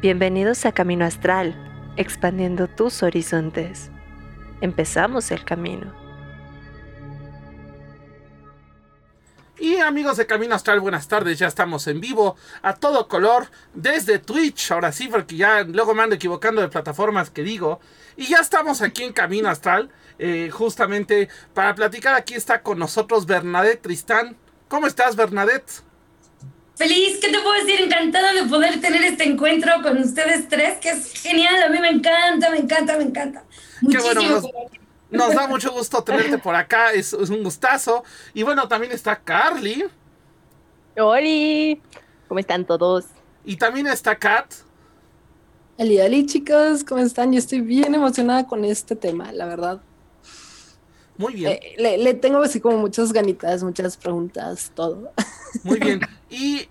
Bienvenidos a Camino Astral, expandiendo tus horizontes. Empezamos el camino. Y amigos de Camino Astral, buenas tardes, ya estamos en vivo a todo color desde Twitch, ahora sí, porque ya luego me ando equivocando de plataformas que digo. Y ya estamos aquí en Camino Astral, eh, justamente para platicar, aquí está con nosotros Bernadette Tristán. ¿Cómo estás Bernadette? Feliz, ¿qué te puedo decir? Encantada de poder tener este encuentro con ustedes tres, que es genial, a mí me encanta, me encanta, me encanta. Muchísimo. Qué bueno, nos, da mucho gusto tenerte por acá, es, un gustazo. Y bueno, también está Carly. Hola, ¿cómo están todos? Y también está Kat. Hola, hola chicos, ¿cómo están? Yo estoy bien emocionada con este tema, la verdad. Muy bien. Eh, le, le, tengo así como muchas ganitas, muchas preguntas, todo. Muy bien. Y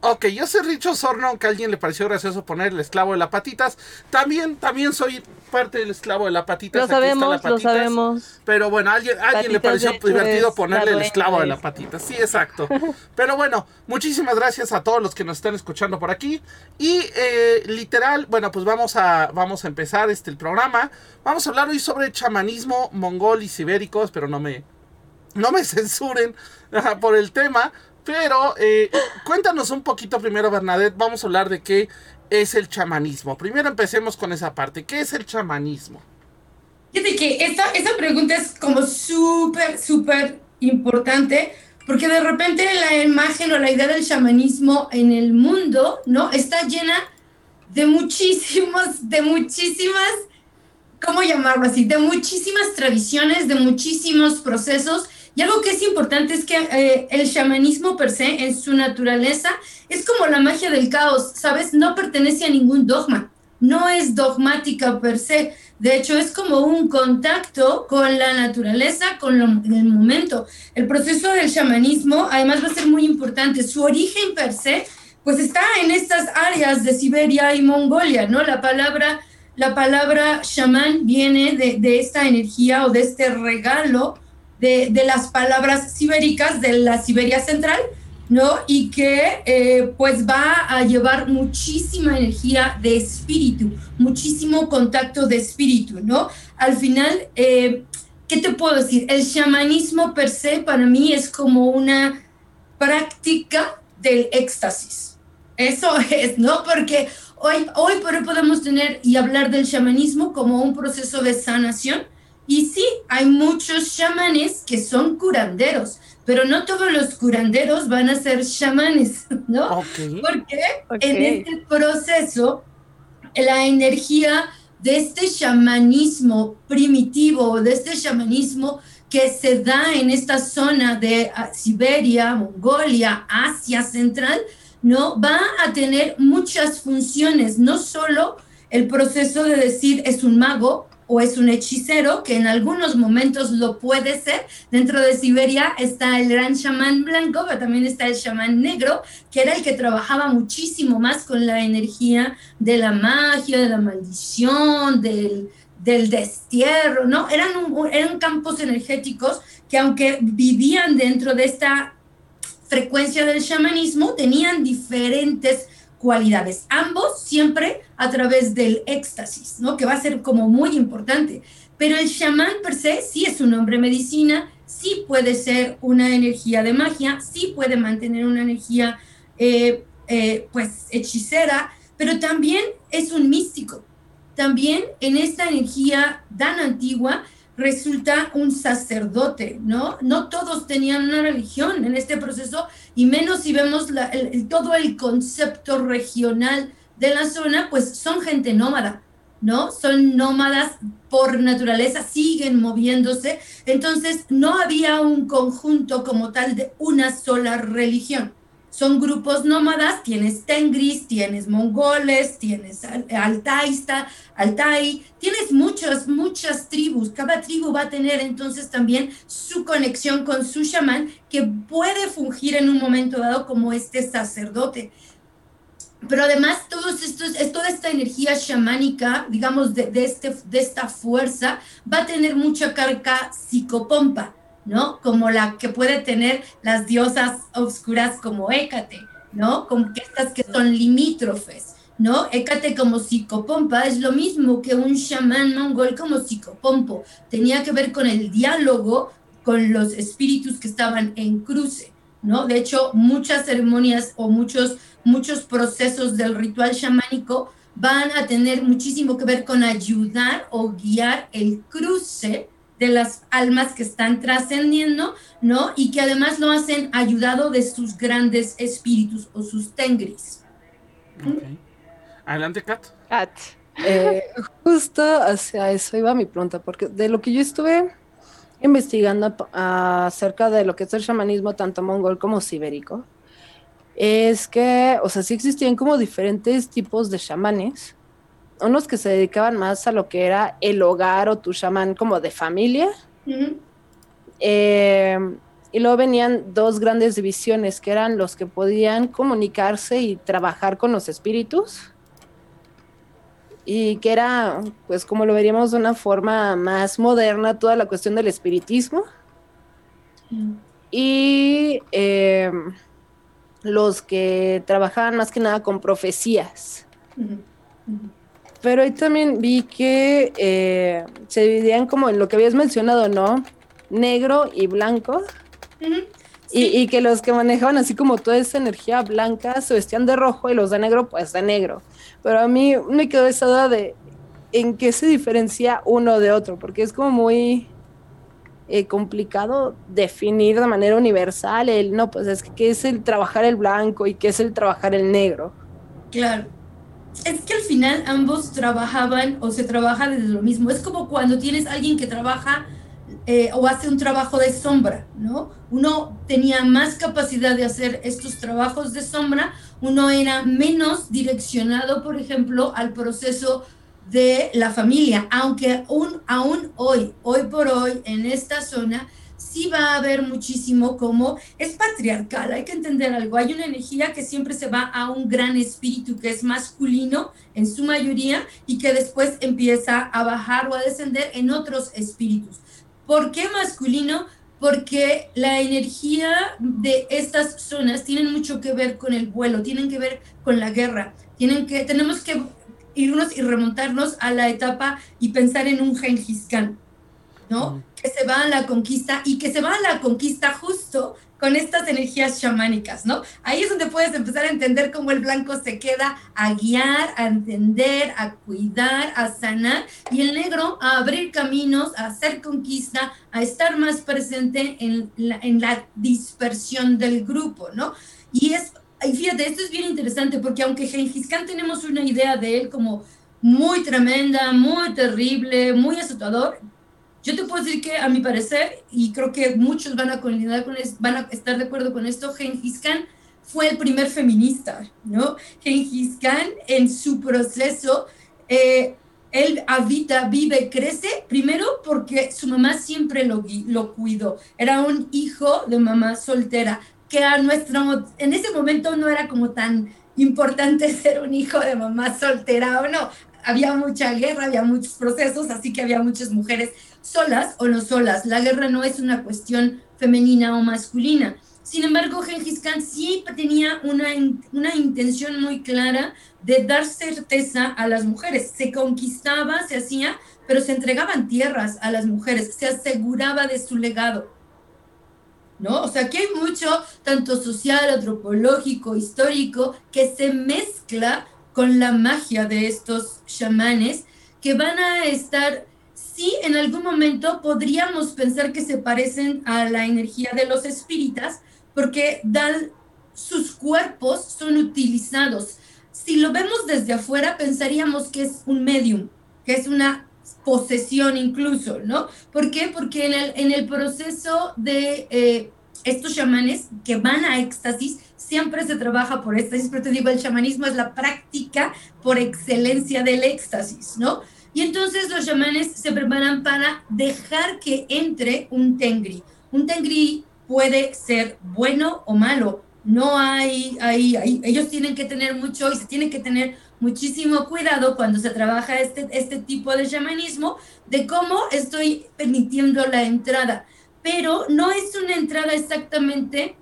Ok, yo soy Richo Sorno, aunque a alguien le pareció gracioso poner el esclavo de las patitas. También, también soy parte del esclavo de las patitas. Lo sabemos, lo sabemos. Pero bueno, a alguien, alguien le pareció divertido ponerle el esclavo de las patitas. Sí, exacto. Pero bueno, muchísimas gracias a todos los que nos están escuchando por aquí. Y eh, literal, bueno, pues vamos a, vamos a empezar este el programa. Vamos a hablar hoy sobre chamanismo mongol y sibéricos, pero no me, no me censuren por el tema. Pero eh, cuéntanos un poquito primero, Bernadette. Vamos a hablar de qué es el chamanismo. Primero empecemos con esa parte. ¿Qué es el chamanismo? Fíjate que esta, esta pregunta es como súper, súper importante porque de repente la imagen o la idea del chamanismo en el mundo, ¿no? Está llena de muchísimos, de muchísimas, ¿cómo llamarlo así? De muchísimas tradiciones, de muchísimos procesos y algo que es importante es que eh, el chamanismo per se, en su naturaleza, es como la magia del caos, ¿sabes? No pertenece a ningún dogma, no es dogmática per se. De hecho, es como un contacto con la naturaleza, con el momento. El proceso del chamanismo, además, va a ser muy importante. Su origen per se, pues está en estas áreas de Siberia y Mongolia, ¿no? La palabra, la palabra chamán viene de, de esta energía o de este regalo de, las palabras sibéricas de la Siberia Central, ¿no? Y que eh, pues va a llevar muchísima energía de espíritu, muchísimo contacto de espíritu, ¿no? Al final, eh, ¿qué te puedo decir? El chamanismo per se para mí es como una práctica del éxtasis. Eso es, ¿no? Porque hoy, hoy podemos tener y hablar del chamanismo como un proceso de sanación, y sí, hay muchos chamanes que son curanderos, pero no todos los curanderos van a ser chamanes, ¿no? Porque en este proceso, la energía de este chamanismo primitivo, de este chamanismo que se da en esta zona de ah, Siberia, Mongolia, Asia Central, ¿no? Va a tener muchas funciones, no solo el proceso de decir es un mago, o es un hechicero, que en algunos momentos lo puede ser. Dentro de Siberia está el gran chamán blanco, pero también está el chamán negro, que era el que trabajaba muchísimo más con la energía de la magia, de la maldición, del, del destierro, ¿no? Eran, eran campos energéticos que aunque vivían dentro de esta frecuencia del chamanismo, tenían diferentes cualidades, ambos siempre a través del éxtasis, ¿no? Que va a ser como muy importante. Pero el chamán per se sí es un hombre medicina, sí puede ser una energía de magia, sí puede mantener una energía, eh, eh, pues, hechicera, pero también es un místico. También en esta energía tan antigua resulta un sacerdote, ¿no? No todos tenían una religión en este proceso, y menos si vemos todo el concepto regional de la zona, pues son gente nómada, ¿no? Son nómadas por naturaleza, siguen moviéndose, entonces no había un conjunto como tal de una sola religión son grupos nómadas, tienes tengris, tienes mongoles, tienes altaista, altai, tienes muchas, muchas tribus. Cada tribu va a tener entonces también su conexión con su chamán que puede fungir en un momento dado como este sacerdote. Pero además todos estos, toda esta energía chamánica, digamos, de, este, de esta fuerza, va a tener mucha carga psicopompa ¿no? Como la que puede tener las diosas oscuras como Hécate, ¿no? Como que estas que son limítrofes, ¿no? Hécate como psicopompa es lo mismo que un chamán mongol como psicopompo. Tenía que ver con el diálogo con los espíritus que estaban en cruce, ¿no? De hecho, muchas ceremonias o muchos, muchos procesos del ritual chamánico van a tener muchísimo que ver con ayudar o guiar el cruce de las almas que están trascendiendo, ¿no? Y que además lo hacen ayudado de sus grandes espíritus o sus tengris. Adelante, Kat. Kat. Eh, justo hacia eso iba mi pregunta, porque de lo que yo estuve investigando acerca de lo que es el chamanismo tanto mongol como sibérico, es que, o sea, sí existían como diferentes tipos de chamanes, unos que se dedicaban más a lo que era el hogar o tu chamán como de familia, eh, y luego venían dos grandes divisiones, que eran los que podían comunicarse y trabajar con los espíritus, y que era, pues como lo veríamos de una forma más moderna, toda la cuestión del espiritismo. Mm. Y eh, los que trabajaban más que nada con profecías. Pero ahí también vi que eh, se dividían como en lo que habías mencionado, ¿no? Negro y blanco. y, que los que manejaban así como toda esa energía blanca se vestían de rojo y los de negro pues de negro. Pero a mí me quedó esa duda de en qué se diferencia uno de otro, porque es como muy eh, complicado definir de manera universal el, no, pues es que qué es el trabajar el blanco y qué es el trabajar el negro. Claro. Es que al final ambos trabajaban o se trabaja desde lo mismo. Es como cuando tienes alguien que trabaja eh, o hace un trabajo de sombra, ¿no? Uno tenía más capacidad de hacer estos trabajos de sombra, uno era menos direccionado, por ejemplo, al proceso de la familia, aunque aún, aún hoy, hoy por hoy, en esta zona, sí va a haber muchísimo como es patriarcal, hay que entender algo, hay una energía que siempre se va a un gran espíritu que es masculino en su mayoría y que después empieza a bajar o a descender en otros espíritus. ¿Por qué masculino? Porque la energía de estas zonas tienen mucho que ver con el vuelo, tienen que ver con la guerra, tienen que, tenemos que irnos y remontarnos a la etapa y pensar en un Gengis Khan, ¿no? Que se va a la conquista y que se va a la conquista justo con estas energías chamánicas, ¿no? Ahí es donde puedes empezar a entender cómo el blanco se queda a guiar, a entender, a cuidar, a sanar, y el negro a abrir caminos, a hacer conquista, a estar más presente en la, en la dispersión del grupo, ¿no? Y es y fíjate, esto es bien interesante porque aunque Gengis Khan tenemos una idea de él como muy tremenda, muy terrible, muy azotador, yo te puedo decir que a mi parecer, y creo que muchos van a, con van a estar de acuerdo con esto, Gengis Khan fue el primer feminista, ¿no? Gengis Khan en su proceso, eh, él habita, vive, crece, primero porque su mamá siempre lo, lo cuidó, era un hijo de mamá soltera, que a nuestro, en ese momento no era como tan importante ser un hijo de mamá soltera o no. Había mucha guerra, había muchos procesos, así que había muchas mujeres solas o no solas. La guerra no es una cuestión femenina o masculina. Sin embargo, Gengis Khan sí tenía una, una intención muy clara de dar certeza a las mujeres. Se conquistaba, se hacía, pero se entregaban tierras a las mujeres, se aseguraba de su legado. ¿no? O sea, aquí hay mucho, tanto social, antropológico, histórico, que se mezcla con la magia de estos chamanes que van a estar, sí, en algún momento podríamos pensar que se parecen a la energía de los espíritas, porque dan, sus cuerpos son utilizados. Si lo vemos desde afuera, pensaríamos que es un medium, que es una posesión incluso, ¿no? ¿Por qué? Porque en el, en el proceso de eh, estos chamanes que van a éxtasis, siempre se trabaja por éxtasis, pero te digo, el chamanismo es la práctica por excelencia del éxtasis, ¿no? Y entonces los chamanes se preparan para dejar que entre un tengri. Un tengri puede ser bueno o malo, no hay, hay, hay, ellos tienen que tener mucho y se tiene que tener muchísimo cuidado cuando se trabaja este, este tipo de chamanismo de cómo estoy permitiendo la entrada. Pero no es una entrada exactamente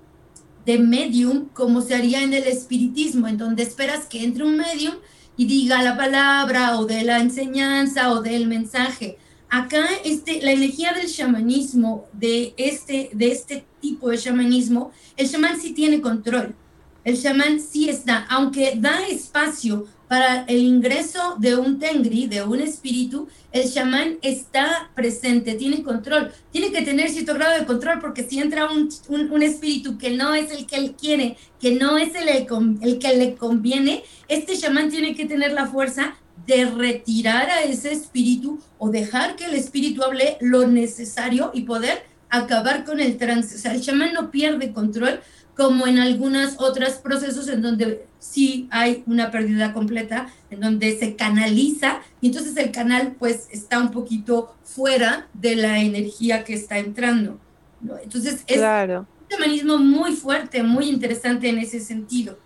de medium como se haría en el espiritismo, en donde esperas que entre un medium y diga la palabra o de la enseñanza o del mensaje. Acá este, la energía del chamanismo, de este, de este tipo de chamanismo, el chamán sí tiene control. El chamán sí está, aunque da espacio para el ingreso de un tengri, de un espíritu, el chamán está presente, tiene control, tiene que tener cierto grado de control porque si entra un, un, espíritu que no es el que él quiere, que no es el, el que le conviene, este chamán tiene que tener la fuerza de retirar a ese espíritu o dejar que el espíritu hable lo necesario y poder acabar con el trance. O sea, el chamán no pierde control como en algunos otros procesos en donde sí hay una pérdida completa, en donde se canaliza y entonces el canal pues está un poquito fuera de la energía que está entrando. Entonces es un mecanismo muy fuerte, muy interesante en ese sentido.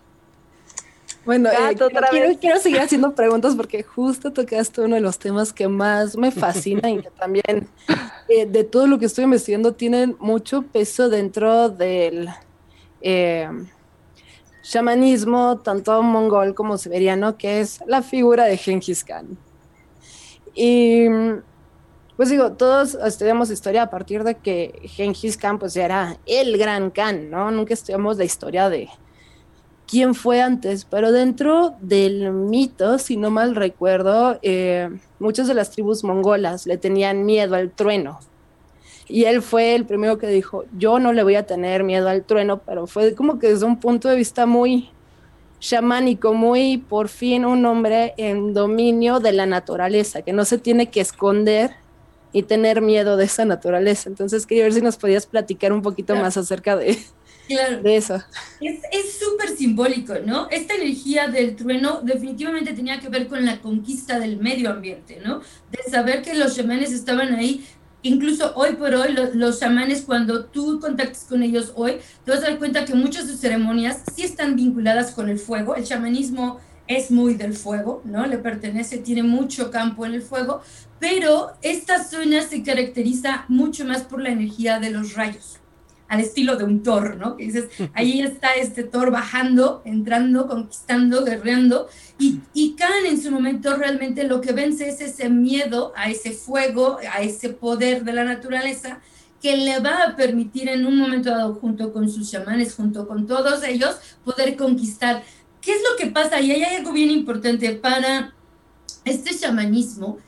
Bueno, eh, quiero, quiero, seguir haciendo preguntas porque justo tocaste uno de los temas que más me fascina y que también eh, de todo lo que estoy investigando tienen mucho peso dentro del eh, shamanismo, tanto mongol como siberiano, que es la figura de Genghis Khan. Y pues digo, todos estudiamos historia a partir de que Genghis Khan pues era el gran Khan, ¿no? Nunca estudiamos la historia de quién fue antes, pero dentro del mito, si no mal recuerdo, eh, muchas de las tribus mongolas le tenían miedo al trueno, y él fue el primero que dijo, yo no le voy a tener miedo al trueno, pero fue como que desde un punto de vista muy chamánico, muy por fin un hombre en dominio de la naturaleza, que no se tiene que esconder y tener miedo de esa naturaleza. Entonces quería ver si nos podías platicar un poquito más acerca de, de eso. Es súper simbólico, ¿no? Esta energía del trueno definitivamente tenía que ver con la conquista del medio ambiente, ¿no? De saber que los chamanes estaban ahí incluso hoy por hoy, los, chamanes, cuando tú contactes con ellos hoy, te vas a dar cuenta que muchas de sus ceremonias sí están vinculadas con el fuego. El chamanismo es muy del fuego, ¿no? Le pertenece, tiene mucho campo en el fuego, pero esta zona se caracteriza mucho más por la energía de los rayos al estilo de un Thor, ¿no? Que dices, ahí está este Thor bajando, entrando, conquistando, guerreando, y, y Khan en su momento realmente lo que vence es ese miedo a ese fuego, a ese poder de la naturaleza, que le va a permitir en un momento dado, junto con sus chamanes, junto con todos ellos, poder conquistar. ¿Qué es lo que pasa? Y hay algo bien importante para este chamanismo.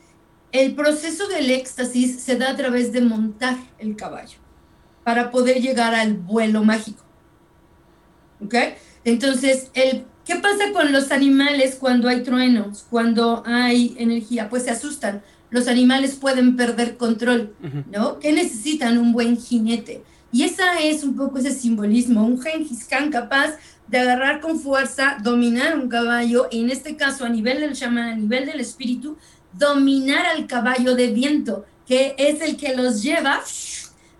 El proceso del éxtasis se da a través de montar el caballo para poder llegar al vuelo mágico. ¿Ok? Entonces, el, ¿qué pasa con los animales cuando hay truenos, cuando hay energía? Pues se asustan. Los animales pueden perder control, ¿no? ¿Qué necesitan? Un buen jinete. Y esa es un poco ese simbolismo, un Genghis Khan capaz de agarrar con fuerza, dominar un caballo, y en este caso a nivel del shaman, a nivel del espíritu, dominar al caballo de viento, que es el que los lleva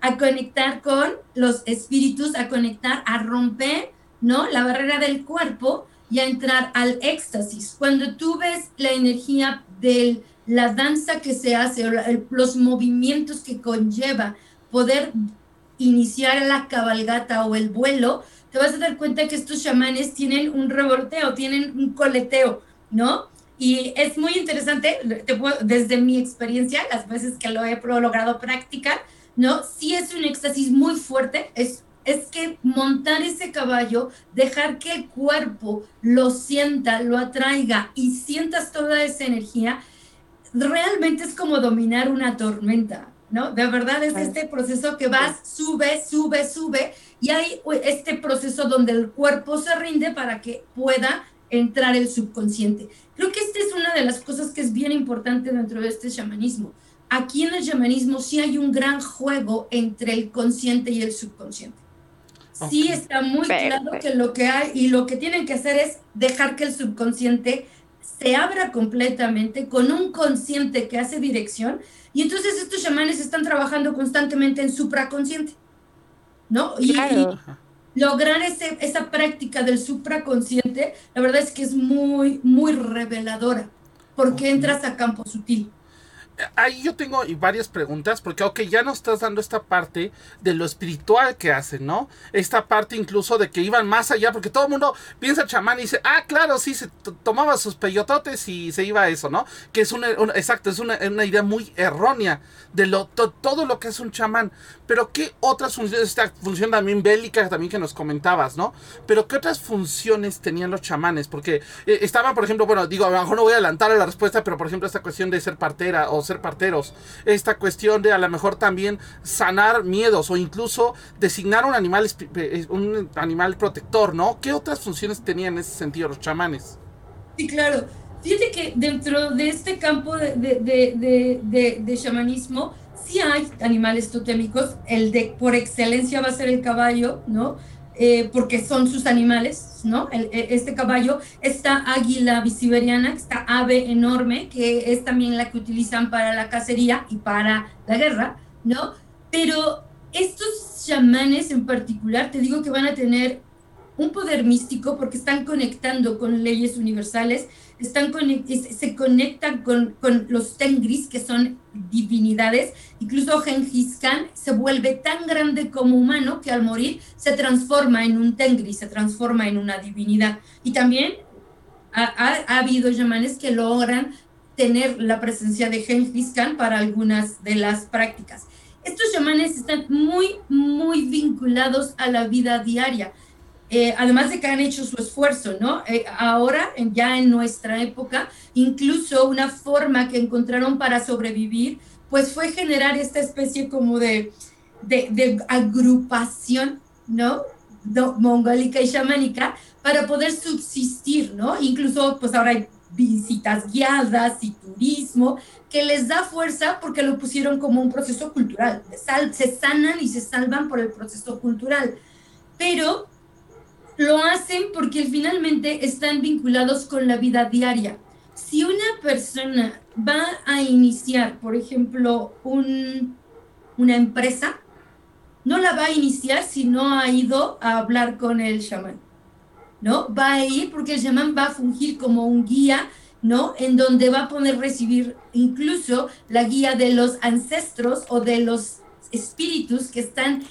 a conectar con los espíritus, a conectar, a romper, ¿no? La barrera del cuerpo y a entrar al éxtasis. Cuando tú ves la energía de la danza que se hace, los movimientos que conlleva poder iniciar la cabalgata o el vuelo, te vas a dar cuenta que estos chamanes tienen un revolteo, tienen un coleteo, ¿no? Y es muy interesante, desde mi experiencia, las veces que lo he logrado practicar, ¿no? Sí es un éxtasis muy fuerte, es, es que montar ese caballo, dejar que el cuerpo lo sienta, lo atraiga y sientas toda esa energía, realmente es como dominar una tormenta, ¿no? De verdad es este proceso que vas, sube, sube, sube, y hay este proceso donde el cuerpo se rinde para que pueda entrar el subconsciente. Creo que esta es una de las cosas que es bien importante dentro de este chamanismo aquí en el chamanismo sí hay un gran juego entre el consciente y el subconsciente. Sí está muy claro que lo que hay y lo que tienen que hacer es dejar que el subconsciente se abra completamente con un consciente que hace dirección y entonces estos chamanes están trabajando constantemente en supraconsciente, ¿no? Y, lograr ese, esa práctica del supraconsciente, la verdad es que es muy, muy reveladora porque entras a campo sutil. Ahí yo tengo varias preguntas, porque, ok, ya nos estás dando esta parte de lo espiritual que hacen, ¿no? Esta parte incluso de que iban más allá, porque todo el mundo piensa chamán y dice, ah, claro, sí, se tomaba sus peyototes y se iba a eso, ¿no? Que es una, exacto, es una, idea muy errónea de lo, todo lo que es un chamán. Pero, ¿qué otras funciones, esta función también bélica también que nos comentabas, ¿no? Pero, ¿qué otras funciones tenían los chamanes? Porque eh, estaban, por ejemplo, bueno, digo, a lo mejor no voy a adelantar a la respuesta, pero, por ejemplo, esta cuestión de ser partera o ser parteros. Esta cuestión de a lo mejor también sanar miedos o incluso designar un animal, un animal protector, ¿no? ¿Qué otras funciones tenían en ese sentido los chamanes? Sí, claro. Fíjate que dentro de este campo de, de, de, de chamanismo, sí hay animales totémicos. El de por excelencia va a ser el caballo, ¿no? Eh, porque son sus animales, ¿no? E, este caballo, esta águila bisiberiana, esta ave enorme, que es también la que utilizan para la cacería y para la guerra, ¿no? Pero estos chamanes en particular, te digo que van a tener un poder místico porque están conectando con leyes universales, están se conectan con, con, los Tengris, que son divinidades. Incluso Genghis Khan se vuelve tan grande como humano que al morir se transforma en un Tengri, se transforma en una divinidad. Y también ha, ha, habido yamanes que logran tener la presencia de Genghis Khan para algunas de las prácticas. Estos yamanes están muy, muy vinculados a la vida diaria eh, además de que han hecho su esfuerzo, ¿no? Eh, ahora, ya en nuestra época, incluso una forma que encontraron para sobrevivir, pues fue generar esta especie como de, de, agrupación, ¿no? mongólica y chamánica para poder subsistir, ¿no? Incluso, pues ahora hay visitas guiadas y turismo que les da fuerza porque lo pusieron como un proceso cultural. se sanan y se salvan por el proceso cultural. Pero lo hacen porque finalmente están vinculados con la vida diaria. Si una persona va a iniciar, por ejemplo, un, una empresa, no la va a iniciar si no ha ido a hablar con el chamán, ¿no? Va a ir porque el chamán va a fungir como un guía, ¿no? En donde va a poder recibir incluso la guía de los ancestros o de los espíritus que están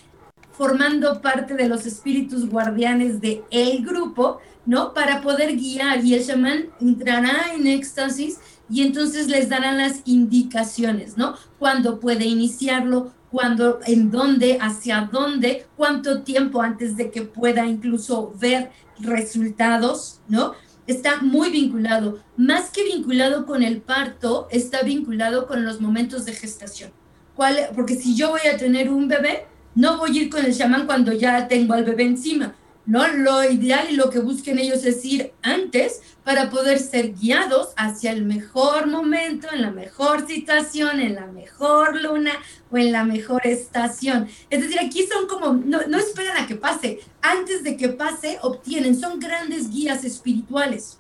formando parte de los espíritus guardianes de el grupo, ¿no? Para poder guiar y el chamán entrará en éxtasis y entonces les darán las indicaciones, ¿no? Cuándo puede iniciarlo, cuándo, en dónde, hacia dónde, cuánto tiempo antes de que pueda incluso ver resultados, ¿no? Está muy vinculado, más que vinculado con el parto, está vinculado con los momentos de gestación. ¿Cuál? Porque si yo voy a tener un bebé, no voy a ir con el chamán cuando ya tengo al bebé encima. No, lo ideal y lo que busquen ellos es ir antes para poder ser guiados hacia el mejor momento, en la mejor situación, en la mejor luna o en la mejor estación. Es decir, aquí son como, no, no esperan a que pase, antes de que pase obtienen, son grandes guías espirituales.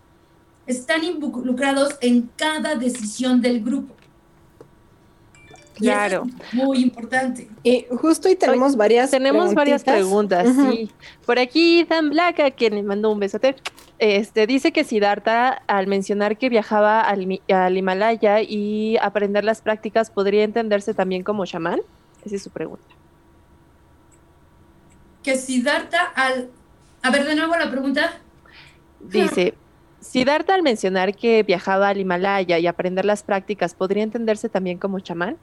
Están involucrados en cada decisión del grupo. Claro. muy importante. Y justo ahí tenemos varias Tenemos varias preguntas, sí. Por aquí Dan Black, quien le mandó un besote, este, dice que Siddhartha, al mencionar que viajaba al, al, Himalaya y aprender las prácticas, ¿podría entenderse también como chamán? Esa es su pregunta. Que Siddhartha al... A ver, de nuevo la pregunta. Dice, Siddhartha al mencionar que viajaba al Himalaya y aprender las prácticas, ¿podría entenderse también como chamán?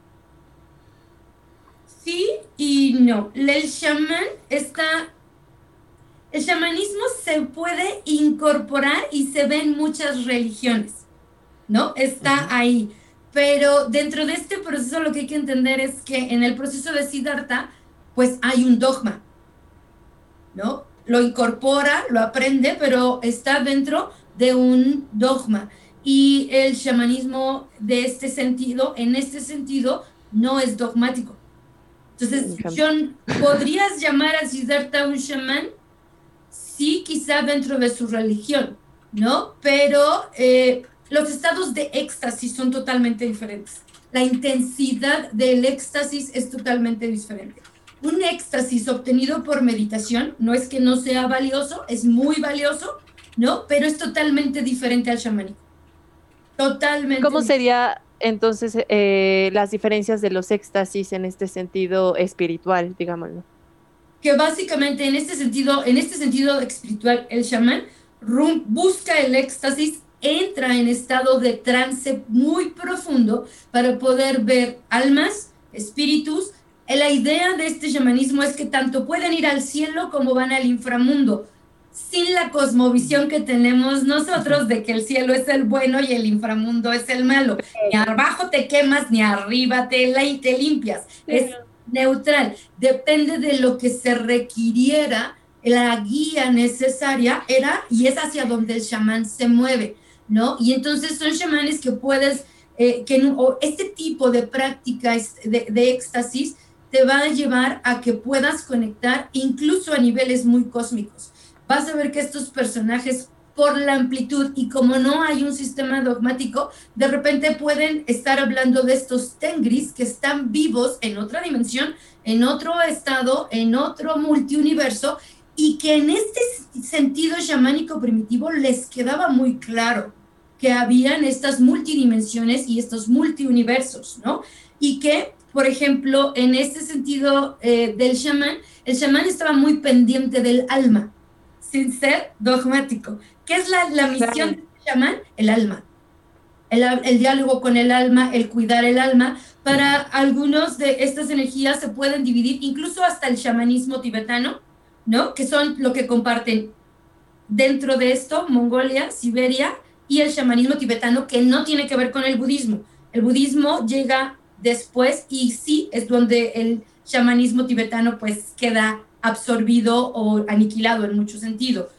Sí y no. El chamán está... El chamanismo se puede incorporar y se ve en muchas religiones, ¿no? Está ahí. Pero dentro de este proceso lo que hay que entender es que en el proceso de Siddhartha, pues hay un dogma, ¿no? Lo incorpora, lo aprende, pero está dentro de un dogma. Y el chamanismo de este sentido, en este sentido, no es dogmático. Entonces, John, ¿podrías llamar a Siddhartha un chamán? Sí, quizá dentro de su religión, ¿no? Pero eh, los estados de éxtasis son totalmente diferentes. La intensidad del éxtasis es totalmente diferente. Un éxtasis obtenido por meditación no es que no sea valioso, es muy valioso, ¿no? Pero es totalmente diferente al chamanismo. Totalmente. ¿Cómo sería entonces eh, las diferencias de los éxtasis en este sentido espiritual, digámoslo. Que básicamente en este sentido, en este sentido espiritual, el chamán busca el éxtasis, entra en estado de trance muy profundo para poder ver almas, espíritus. La idea de este chamanismo es que tanto pueden ir al cielo como van al inframundo sin la cosmovisión que tenemos nosotros de que el cielo es el bueno y el inframundo es el malo. Ni abajo te quemas, ni arriba te, te limpias. Es neutral. Depende de lo que se requiriera, la guía necesaria era y es hacia donde el chamán se mueve, ¿no? Y entonces son chamanes que puedes, eh, que este tipo de práctica de, de éxtasis te va a llevar a que puedas conectar incluso a niveles muy cósmicos vas a ver que estos personajes por la amplitud y como no hay un sistema dogmático, de repente pueden estar hablando de estos tengris que están vivos en otra dimensión, en otro estado, en otro multiuniverso y que en este sentido chamánico primitivo les quedaba muy claro que habían estas multidimensiones y estos multiuniversos, ¿no? Y que, por ejemplo, en este sentido eh, del chamán, el chamán estaba muy pendiente del alma, sin ser dogmático. ¿Qué es la, la misión de chamán? El alma. El, el, diálogo con el alma, el cuidar el alma. Para algunos de estas energías se pueden dividir, incluso hasta el chamanismo tibetano, ¿no? Que son lo que comparten dentro de esto Mongolia, Siberia y el chamanismo tibetano, que no tiene que ver con el budismo. El budismo llega después y sí es donde el chamanismo tibetano pues queda absorbido o aniquilado en mucho sentido.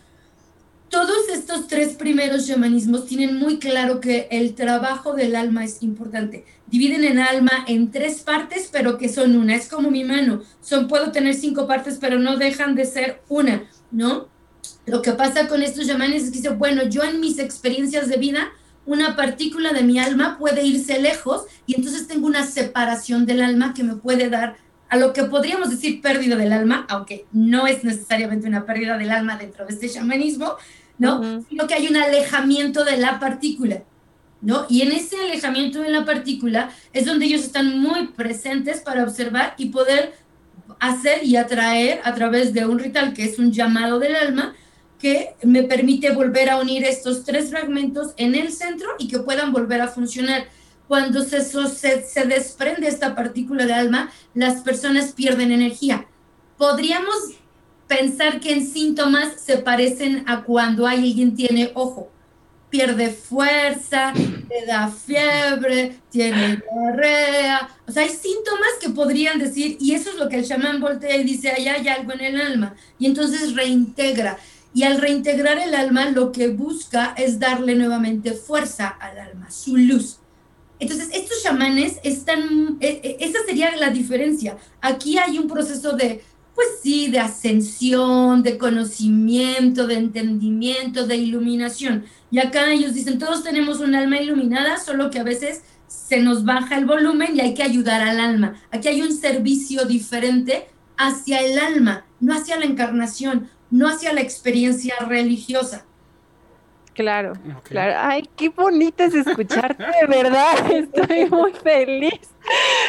Todos estos tres primeros shamanismos tienen muy claro que el trabajo del alma es importante. Dividen el alma en tres partes, pero que son una. Es como mi mano. Son, puedo tener cinco partes, pero no dejan de ser una, ¿no? Lo que pasa con estos shamanes es que dicen, bueno, yo en mis experiencias de vida, una partícula de mi alma puede irse lejos y entonces tengo una separación del alma que me puede dar a lo que podríamos decir pérdida del alma, aunque no es necesariamente una pérdida del alma dentro de este chamanismo, ¿no? Sino que hay un alejamiento de la partícula, ¿no? Y en ese alejamiento de la partícula es donde ellos están muy presentes para observar y poder hacer y atraer a través de un ritual que es un llamado del alma, que me permite volver a unir estos tres fragmentos en el centro y que puedan volver a funcionar cuando se, desprende esta partícula de alma, las personas pierden energía. Podríamos pensar que en síntomas se parecen a cuando alguien tiene ojo, pierde fuerza, le da fiebre, tiene diarrea. O sea, hay síntomas que podrían decir, y eso es lo que el chamán voltea y dice, allá hay algo en el alma. Y entonces reintegra. Y al reintegrar el alma, lo que busca es darle nuevamente fuerza al alma, su luz. Entonces, estos chamanes están, e, e, esa sería la diferencia. Aquí hay un proceso de, pues sí, de ascensión, de conocimiento, de entendimiento, de iluminación. Y acá ellos dicen, todos tenemos un alma iluminada, solo que a veces se nos baja el volumen y hay que ayudar al alma. Aquí hay un servicio diferente hacia el alma, no hacia la encarnación, no hacia la experiencia religiosa. Claro, claro. Ay, qué bonito es escucharte, de verdad. Estoy muy feliz.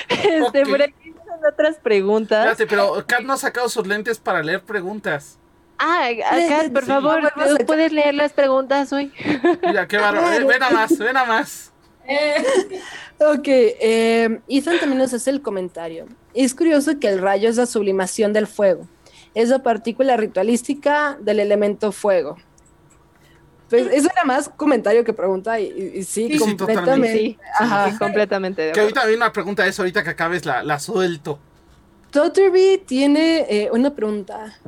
Este, por aquí son otras preguntas. Espérate, pero Kat no ha sacado sus lentes para leer preguntas. Ah, Kat, por favor, ¿puedes leer las preguntas hoy? Mira, qué bárbaro. Ven a más, ven a más. ok, eh, Ethan también nos hace el comentario. Es curioso que el rayo es la sublimación del fuego. Es la partícula ritualística del elemento fuego. Pues eso era más comentario que pregunta y, sí, completamente. Ajá. completamente. que ahorita viene una pregunta de eso, ahorita que acabes la, la suelto. Totterby tiene eh, una pregunta.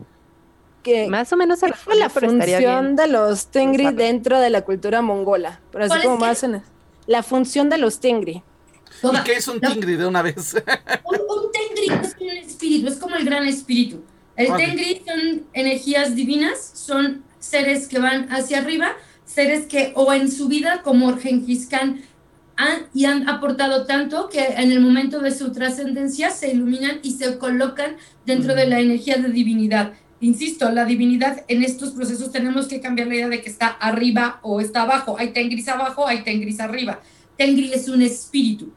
Que, más o menos ¿Cuál fue la función de los Tengri dentro de la cultura mongola? Pero así como más en la función de los Tengri. ¿Y qué es un Tengri de una vez? un, Tengri es un espíritu, es como el gran espíritu. El Tengri son energías divinas, son seres que van hacia arriba, seres que o en su vida como Genghis Khan han, y han aportado tanto que en el momento de su trascendencia se iluminan y se colocan dentro de la energía de divinidad. Insisto, la divinidad en estos procesos tenemos que cambiar la idea de que está arriba o está abajo. Hay tengris abajo, hay tengris arriba. Tengri es un espíritu.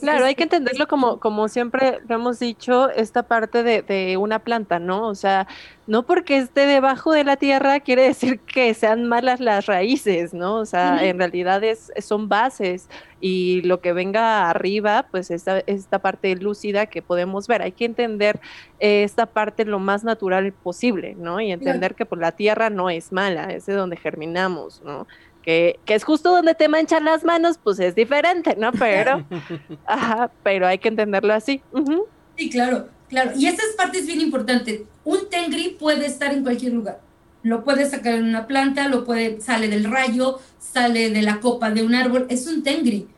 Claro, hay que entenderlo como, como siempre hemos dicho, esta parte de, de, una planta, ¿no? O sea, no porque esté debajo de la tierra quiere decir que sean malas las raíces, ¿no? O sea, en realidad es, son bases y lo que venga arriba, pues esta, esta parte lúcida que podemos ver. Hay que entender eh, esta parte lo más natural posible, ¿no? Y entender que por pues, la tierra no es mala, es de donde germinamos, ¿no? Que, es justo donde te manchan las manos, pues es diferente, ¿no? Pero, ajá, pero hay que entenderlo así. Sí, claro, claro. Y esa parte es bien importante. Un tengri puede estar en cualquier lugar. Lo puede sacar en una planta, lo puede, sale del rayo, sale de la copa de un árbol. Es un tengri.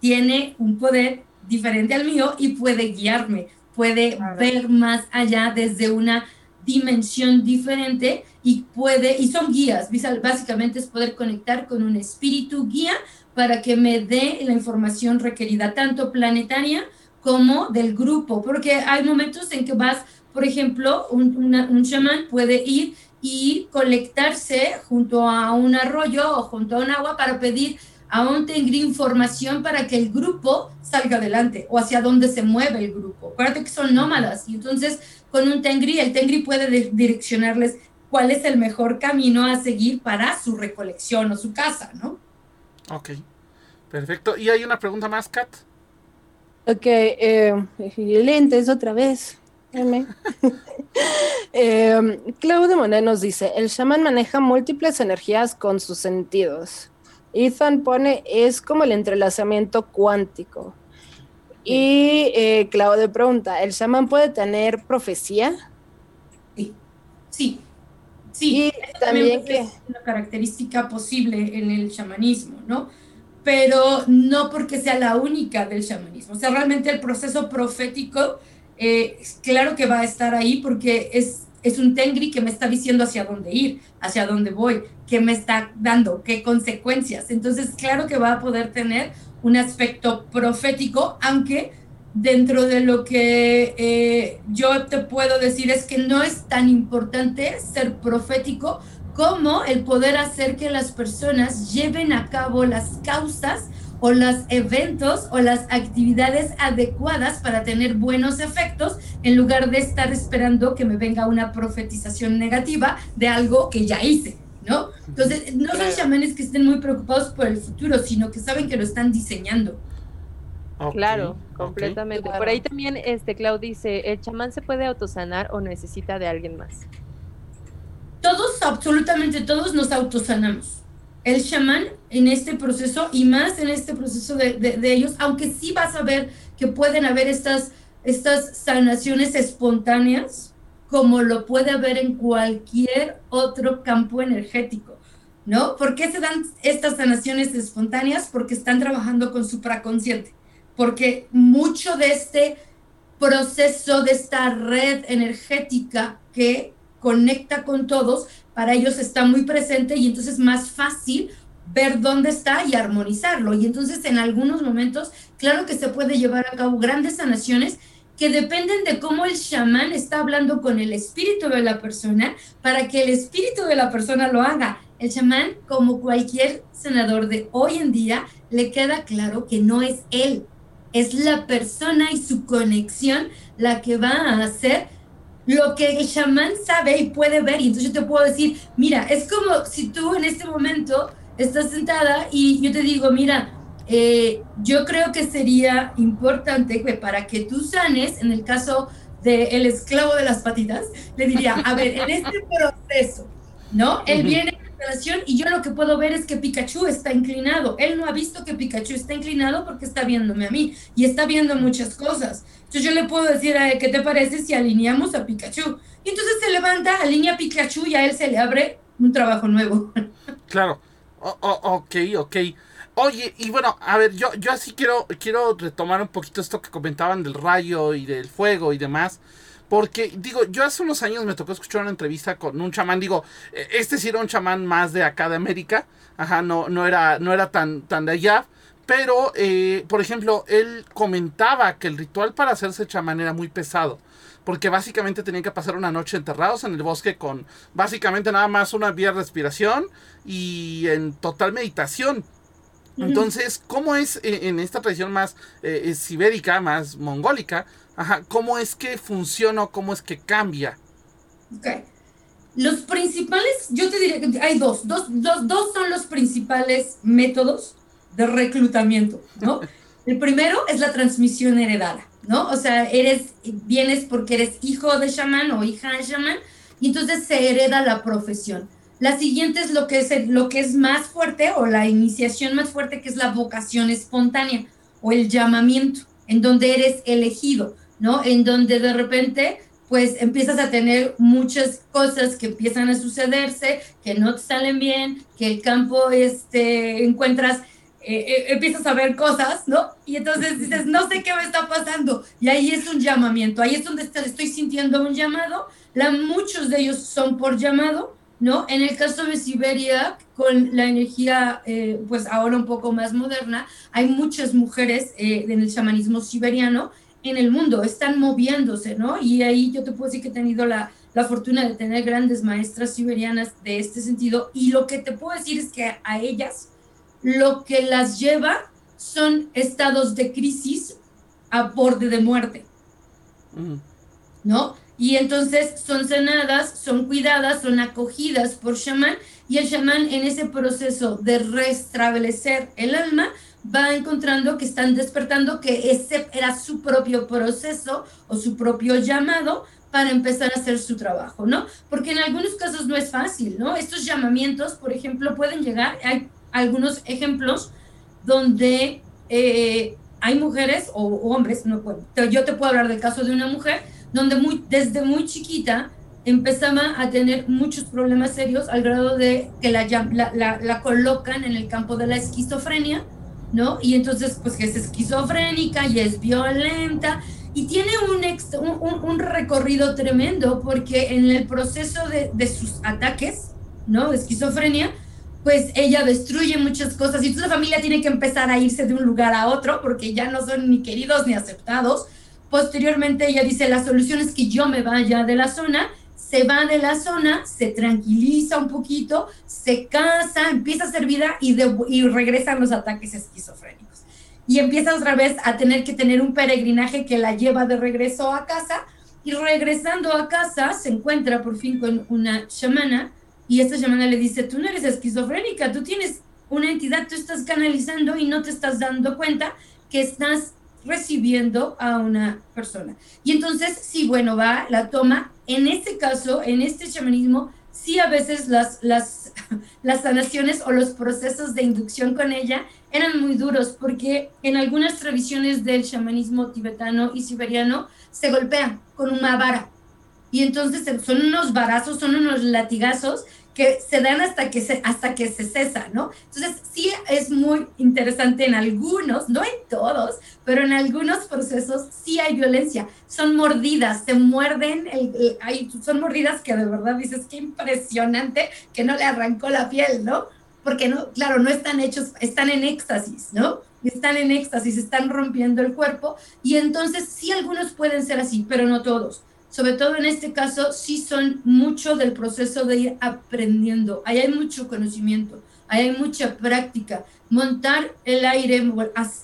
Tiene un poder diferente al mío y puede guiarme, puede ver más allá desde una dimensión diferente y puede, y son guías, básicamente es poder conectar con un espíritu guía para que me dé la información requerida, tanto planetaria como del grupo, porque hay momentos en que vas, por ejemplo, un, un shaman puede ir y conectarse junto a un arroyo o junto a un agua para pedir a un tengri información para que el grupo salga adelante o hacia dónde se mueve el grupo. Acuérdate que son nómadas y entonces con un tengri, el tengri puede direccionarles cuál es el mejor camino a seguir para su recolección o su casa, ¿no? Ok, perfecto. ¿Y hay una pregunta más, Kat? Ok, eh, lentes otra vez. eh, Claudio Monet nos dice, el shaman maneja múltiples energías con sus sentidos. Ethan pone, es como el entrelazamiento cuántico. Y eh, Claudio pregunta, ¿el shaman puede tener profecía? Sí, sí, sí. también, que... es una característica posible en el chamanismo, ¿no? Pero no porque sea la única del chamanismo. O sea, realmente el proceso profético, eh, claro que va a estar ahí porque es, es un tengri que me está diciendo hacia dónde ir, hacia dónde voy, qué me está dando, qué consecuencias. Entonces, claro que va a poder tener un aspecto profético, aunque dentro de lo que eh, yo te puedo decir es que no es tan importante ser profético como el poder hacer que las personas lleven a cabo las causas o los eventos o las actividades adecuadas para tener buenos efectos en lugar de estar esperando que me venga una profetización negativa de algo que ya hice. ¿no? Entonces, no son chamanes que estén muy preocupados por el futuro, sino que saben que lo están diseñando. claro, completamente. Por ahí también, este, Clau dice, ¿el chamán se puede autosanar o necesita de alguien más? Todos, absolutamente todos nos autosanamos. El chamán en este proceso y más en este proceso de, de, ellos, aunque sí vas a ver que pueden haber estas, estas sanaciones espontáneas, como lo puede haber en cualquier otro campo energético, ¿no? ¿Por qué se dan estas sanaciones espontáneas? Porque están trabajando con supraconsciente, porque mucho de este proceso, de esta red energética que conecta con todos, para ellos está muy presente y entonces es más fácil ver dónde está y armonizarlo. Y entonces en algunos momentos, claro que se puede llevar a cabo grandes sanaciones que dependen de cómo el chamán está hablando con el espíritu de la persona para que el espíritu de la persona lo haga. El chamán, como cualquier senador de hoy en día, le queda claro que no es él, es la persona y su conexión la que va a hacer lo que el chamán sabe y puede ver. Y entonces yo te puedo decir, mira, es como si tú en este momento estás sentada y yo te digo, mira, eh, yo creo que sería importante que para que tú sanes, en el caso del esclavo de las patitas, le diría, a ver, en este proceso, ¿no? Él viene y yo lo que puedo ver es que Pikachu está inclinado. Él no ha visto que Pikachu está inclinado porque está viéndome a mí y está viendo muchas cosas. Entonces yo le puedo decir, ¿qué te parece si alineamos a Pikachu? Y entonces se levanta, alinea a Pikachu y a él se le abre un trabajo nuevo. Claro. ok, ok. Oye, y bueno, a ver, yo, yo así quiero, quiero retomar un poquito esto que comentaban del rayo y del fuego y demás. Porque, digo, yo hace unos años me tocó escuchar una entrevista con un chamán, digo, e, este sí era un chamán más de acá de América, ajá, no, no, era, no era tan, tan de allá, pero, eh, por ejemplo, él comentaba que el ritual para hacerse chamán era muy pesado, porque básicamente tenían que pasar una noche enterrados en el bosque con básicamente nada más una vía de respiración y en total meditación. Entonces, ¿cómo es eh, en esta tradición más eh, sibérica, más mongólica? Ajá, ¿cómo es que funciona cómo es que cambia? Ok. Los principales, yo te diría que hay dos, dos, dos, dos son los principales métodos de reclutamiento, ¿no? El primero es la transmisión heredada, ¿no? O sea, eres, vienes porque eres hijo de chamán o hija de chamán, y entonces se hereda la profesión. La siguiente es lo que es, lo que es más fuerte o la iniciación más fuerte, que es la vocación espontánea o el llamamiento, en donde eres elegido, ¿no? En donde de repente pues empiezas a tener muchas cosas que empiezan a sucederse, que no te salen bien, que el campo este, encuentras, eh, eh, empiezas a ver cosas, ¿no? Y entonces dices, no sé qué me está pasando. Y ahí es un llamamiento, ahí es donde estoy sintiendo un llamado. La, muchos de ellos son por llamado, ¿no? En el caso de Siberia, con la energía, eh, pues ahora un poco más moderna, hay muchas mujeres en el chamanismo siberiano en el mundo, están moviéndose, ¿no? Y ahí yo te puedo decir que he tenido la, la fortuna de tener grandes maestras siberianas de este sentido y lo que te puedo decir es que a ellas lo que las lleva son estados de crisis a borde de muerte, ¿no? Y entonces son sanadas, son cuidadas, son acogidas por chamán y el chamán en ese proceso de restablecer el alma va encontrando que están despertando que ese era su propio proceso o su propio llamado para empezar a hacer su trabajo, ¿no? Porque en algunos casos no es fácil, ¿no? Estos llamamientos, por ejemplo, pueden llegar, hay algunos ejemplos donde eh, hay mujeres o, hombres, no, yo te puedo hablar del caso de una mujer, donde muy, desde muy chiquita empezaba a tener muchos problemas serios al grado de que la, la, la colocan en el campo de la esquizofrenia, ¿no? Y entonces, pues que es esquizofrénica y es violenta y tiene un, un, un recorrido tremendo porque en el proceso de, de, sus ataques, ¿no? De esquizofrenia, pues ella destruye muchas cosas y toda la familia tiene que empezar a irse de un lugar a otro porque ya no son ni queridos ni aceptados. Posteriormente ella dice, la solución es que yo me vaya de la zona se va de la zona, se tranquiliza un poquito, se casa, empieza a hacer vida y, y regresan los ataques esquizofrénicos. Y empieza otra vez a tener que tener un peregrinaje que la lleva de regreso a casa y regresando a casa se encuentra por fin con una chamana y esta chamana le dice, tú no eres esquizofrénica, tú tienes una entidad, tú estás canalizando y no te estás dando cuenta que estás recibiendo a una persona. Y entonces, sí, bueno, va, la toma. En este caso, en este chamanismo, sí a veces las, las, las sanaciones o los procesos de inducción con ella eran muy duros, porque en algunas tradiciones del chamanismo tibetano y siberiano se golpean con una vara. Y entonces son unos varazos, son unos latigazos que se dan hasta que se, hasta que se cesa, ¿no? Entonces, sí es muy interesante en algunos, no en todos, pero en algunos procesos sí hay violencia. Son mordidas, se muerden, hay, son mordidas que de verdad dices, qué impresionante que no le arrancó la piel, ¿no? Porque, no, claro, no están hechos, están en éxtasis, ¿no? Están en éxtasis, están rompiendo el cuerpo y entonces sí algunos pueden ser así, pero no todos sobre todo en este caso, sí son mucho del proceso de ir aprendiendo. Ahí hay mucho conocimiento, ahí hay mucha práctica. Montar el aire,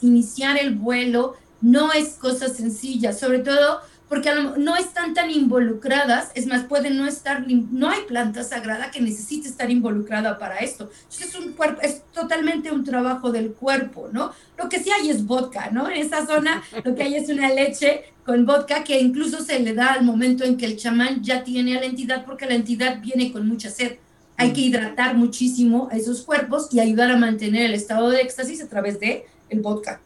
iniciar el vuelo, no es cosa sencilla, sobre todo porque no están tan involucradas, es más, pueden no estar, no hay planta sagrada que necesite estar involucrada para esto. Es, un cuerpo, es totalmente un trabajo del cuerpo, ¿no? Lo que sí hay es vodka, ¿no? En esa zona lo que hay es una leche con vodka que incluso se le da al momento en que el chamán ya tiene a la entidad porque la entidad viene con mucha sed. Hay que hidratar muchísimo a esos cuerpos y ayudar a mantener el estado de éxtasis a través de el vodka,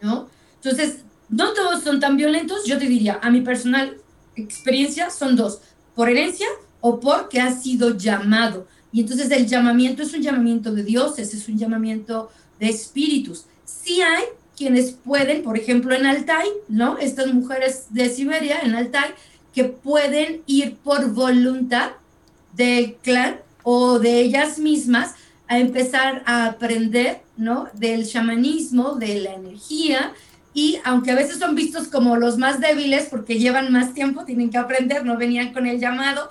¿no? Entonces, no todos son tan violentos, yo te diría, a mi personal experiencia son dos, por herencia o porque ha sido llamado. Y entonces el llamamiento es un llamamiento de dioses, es un llamamiento de espíritus. Sí hay quienes pueden, por ejemplo en Altai, ¿no? Estas mujeres de Siberia en Altai, que pueden ir por voluntad del clan o de ellas mismas a empezar a aprender, ¿no? Del chamanismo, de la energía, y aunque a veces son vistos como los más débiles porque llevan más tiempo, tienen que aprender, no venían con el llamado,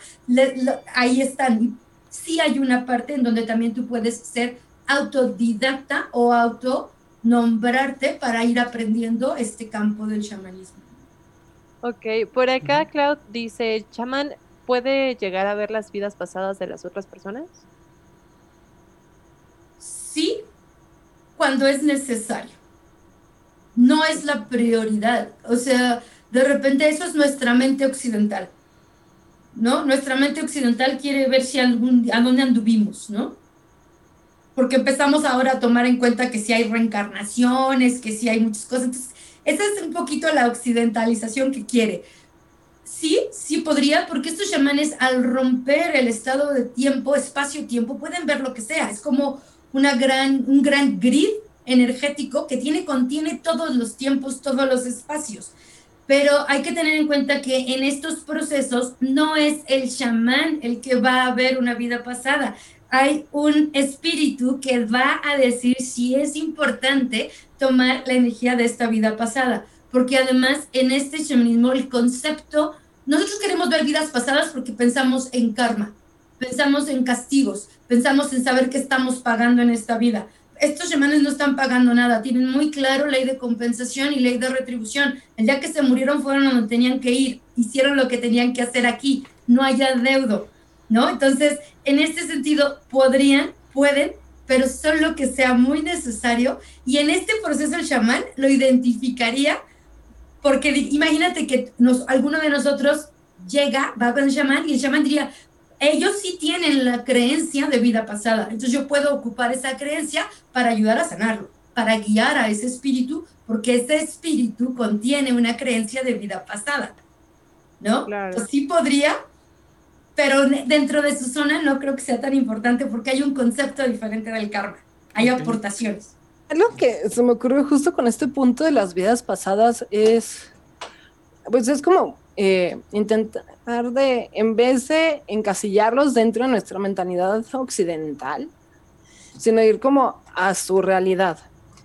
ahí están. sí hay una parte en donde también tú puedes ser autodidacta o auto nombrarte para ir aprendiendo este campo del chamanismo. Ok, por acá Cloud dice, ¿el chamán puede llegar a ver las vidas pasadas de las otras personas? Sí, cuando es necesario. No es la prioridad. O sea, de repente eso es nuestra mente occidental. ¿No? Nuestra mente occidental quiere ver si algún, a dónde anduvimos, ¿no? porque empezamos ahora a tomar en cuenta que si hay reencarnaciones, que si hay muchas cosas. Entonces, esa es un poquito la occidentalización que quiere. Sí, sí podría, porque estos chamanes al romper el estado de tiempo, espacio-tiempo, pueden ver lo que sea. Es como una gran, un gran grid energético que tiene, contiene todos los tiempos, todos los espacios. Pero hay que tener en cuenta que en estos procesos no es el chamán el que va a ver una vida pasada hay un espíritu que va a decir si es importante tomar la energía de esta vida pasada, porque además en este shamanismo el concepto, nosotros queremos ver vidas pasadas porque pensamos en karma, pensamos en castigos, pensamos en saber qué estamos pagando en esta vida. Estos chamanes no están pagando nada, tienen muy claro ley de compensación y ley de retribución. El día que se murieron fueron a donde tenían que ir, hicieron lo que tenían que hacer aquí, no haya deudo ¿no? Entonces, en este sentido, podrían, pueden, pero solo que sea muy necesario. Y en este proceso el chamán lo identificaría, porque imagínate que alguno de nosotros llega, va con el chamán y el chamán diría, ellos sí tienen la creencia de vida pasada, entonces yo puedo ocupar esa creencia para ayudar a sanarlo, para guiar a ese espíritu, porque ese espíritu contiene una creencia de vida pasada, ¿no? Claro. sí podría, pero dentro de su zona no creo que sea tan importante porque hay un concepto diferente del karma, hay aportaciones. Algo que se me ocurrió justo con este punto de las vidas pasadas es, pues es como eh, intentar de, en vez de encasillarlos dentro de nuestra mentalidad occidental, sino ir como a su realidad.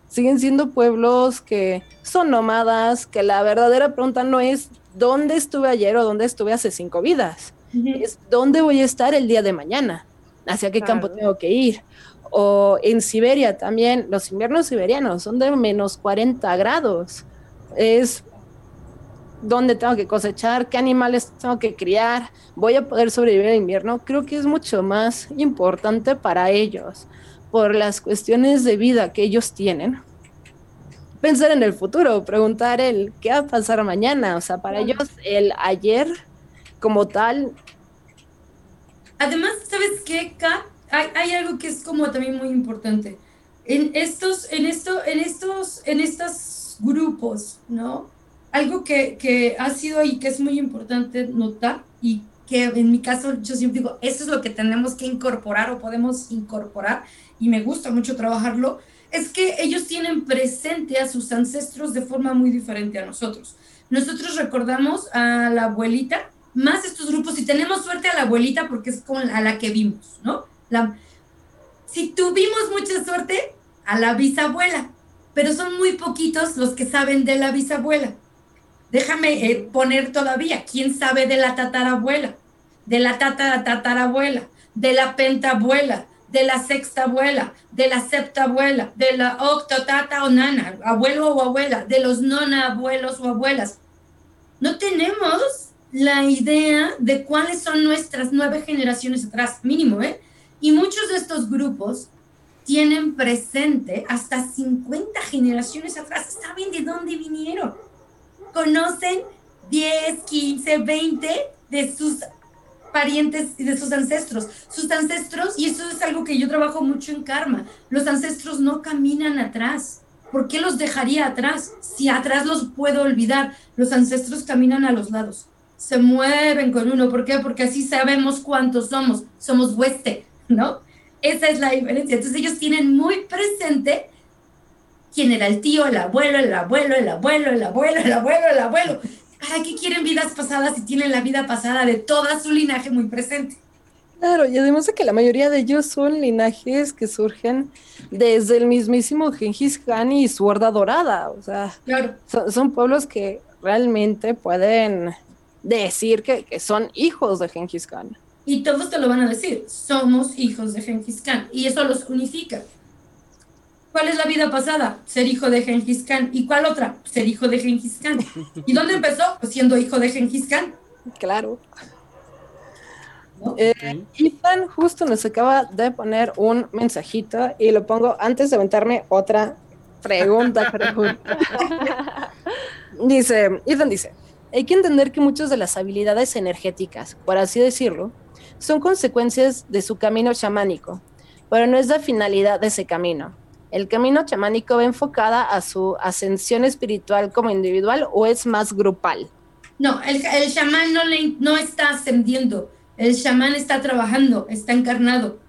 Siguen siendo pueblos que son nómadas, que la verdadera pregunta no es dónde estuve ayer o dónde estuve hace cinco vidas, es dónde voy a estar el día de mañana, hacia qué campo tengo que ir. O en Siberia también, los inviernos siberianos son de menos 40 grados. Es dónde tengo que cosechar, qué animales tengo que criar, voy a poder sobrevivir el invierno. Creo que es mucho más importante para ellos por las cuestiones de vida que ellos tienen. Pensar en el futuro, preguntar el qué va a pasar mañana, o sea, para ellos el ayer como tal Además, ¿sabes qué, Hay, hay, algo que es como también muy importante. En estos, en esto, en estos, en estos grupos, ¿no? Algo que, que ha sido y que es muy importante notar y que en mi caso yo siempre digo, eso es lo que tenemos que incorporar o podemos incorporar y me gusta mucho trabajarlo, es que ellos tienen presente a sus ancestros de forma muy diferente a nosotros. Nosotros recordamos a la abuelita más estos grupos, si tenemos suerte a la abuelita, porque es con a la que vimos, ¿no? La, si tuvimos mucha suerte, a la bisabuela, pero son muy poquitos los que saben de la bisabuela. Déjame eh, poner todavía, ¿quién sabe de la tatarabuela? De la tatarabuela, de la pentabuela, de la sexta abuela, de la septa abuela, de la octotata o nana, abuelo o abuela, de los nona abuelos o abuelas. No tenemos la idea de cuáles son nuestras nueve generaciones atrás, mínimo, ¿eh? Y muchos de estos grupos tienen presente hasta 50 generaciones atrás, saben de dónde vinieron, conocen 10, 15, 20 de sus parientes y de sus ancestros. Sus ancestros, y eso es algo que yo trabajo mucho en karma, los ancestros no caminan atrás. ¿Por qué los dejaría atrás? Si atrás los puedo olvidar, los ancestros caminan a los lados se mueven con uno. ¿Por qué? Porque así sabemos cuántos somos. Somos hueste, ¿no? Esa es la diferencia. Entonces ellos tienen muy presente quién era el tío, el abuelo, el abuelo, el abuelo, el abuelo, el abuelo, el abuelo. ¿Para qué quieren vidas pasadas si tienen la vida pasada de toda su linaje muy presente? Claro, y además de que la mayoría de ellos son linajes que surgen desde el mismísimo Gengis Khan y su horda dorada. O sea, son, son pueblos que realmente pueden decir que, son hijos de Genghis Khan. Y todos te lo van a decir, somos hijos de Genghis Khan. Y eso los unifica. ¿Cuál es la vida pasada? Ser hijo de Genghis Khan. ¿Y cuál otra? Ser hijo de Genghis Khan. ¿Y dónde empezó? Pues siendo hijo de Genghis Khan. Claro. Eh, Ethan justo nos acaba de poner un mensajito y lo pongo antes de aventarme otra pregunta. dice, Ethan dice, hay que entender que muchas de las habilidades energéticas, por así decirlo, son consecuencias de su camino chamánico, pero no es la finalidad de ese camino. ¿El camino chamánico va enfocada a su ascensión espiritual como individual o es más grupal? No, el, el chamán no, le, no está ascendiendo, el chamán está trabajando, está encarnado.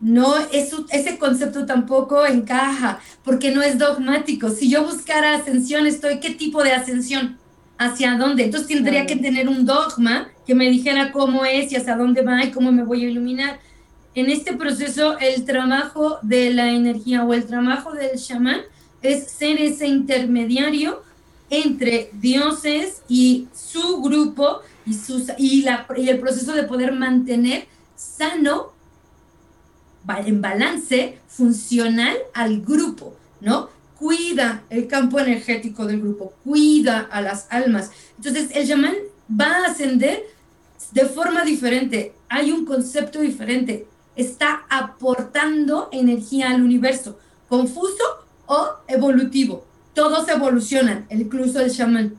No, eso, ese concepto tampoco encaja porque no es dogmático. Si yo buscara ascensión, estoy, ¿qué tipo de ascensión? ¿Hacia dónde? Entonces tendría que tener un dogma que me dijera cómo es y hacia dónde va y cómo me voy a iluminar. En este proceso, el trabajo de la energía o el trabajo del chamán es ser ese intermediario entre dioses y su grupo y, sus, y, el proceso de poder mantener sano, en balance, funcional al grupo, ¿no? Cuida el campo energético del grupo, cuida a las almas. Entonces, el chamán va a ascender de forma diferente, hay un concepto diferente, está aportando energía al universo, confuso o evolutivo. Todos evolucionan, incluso el chamán.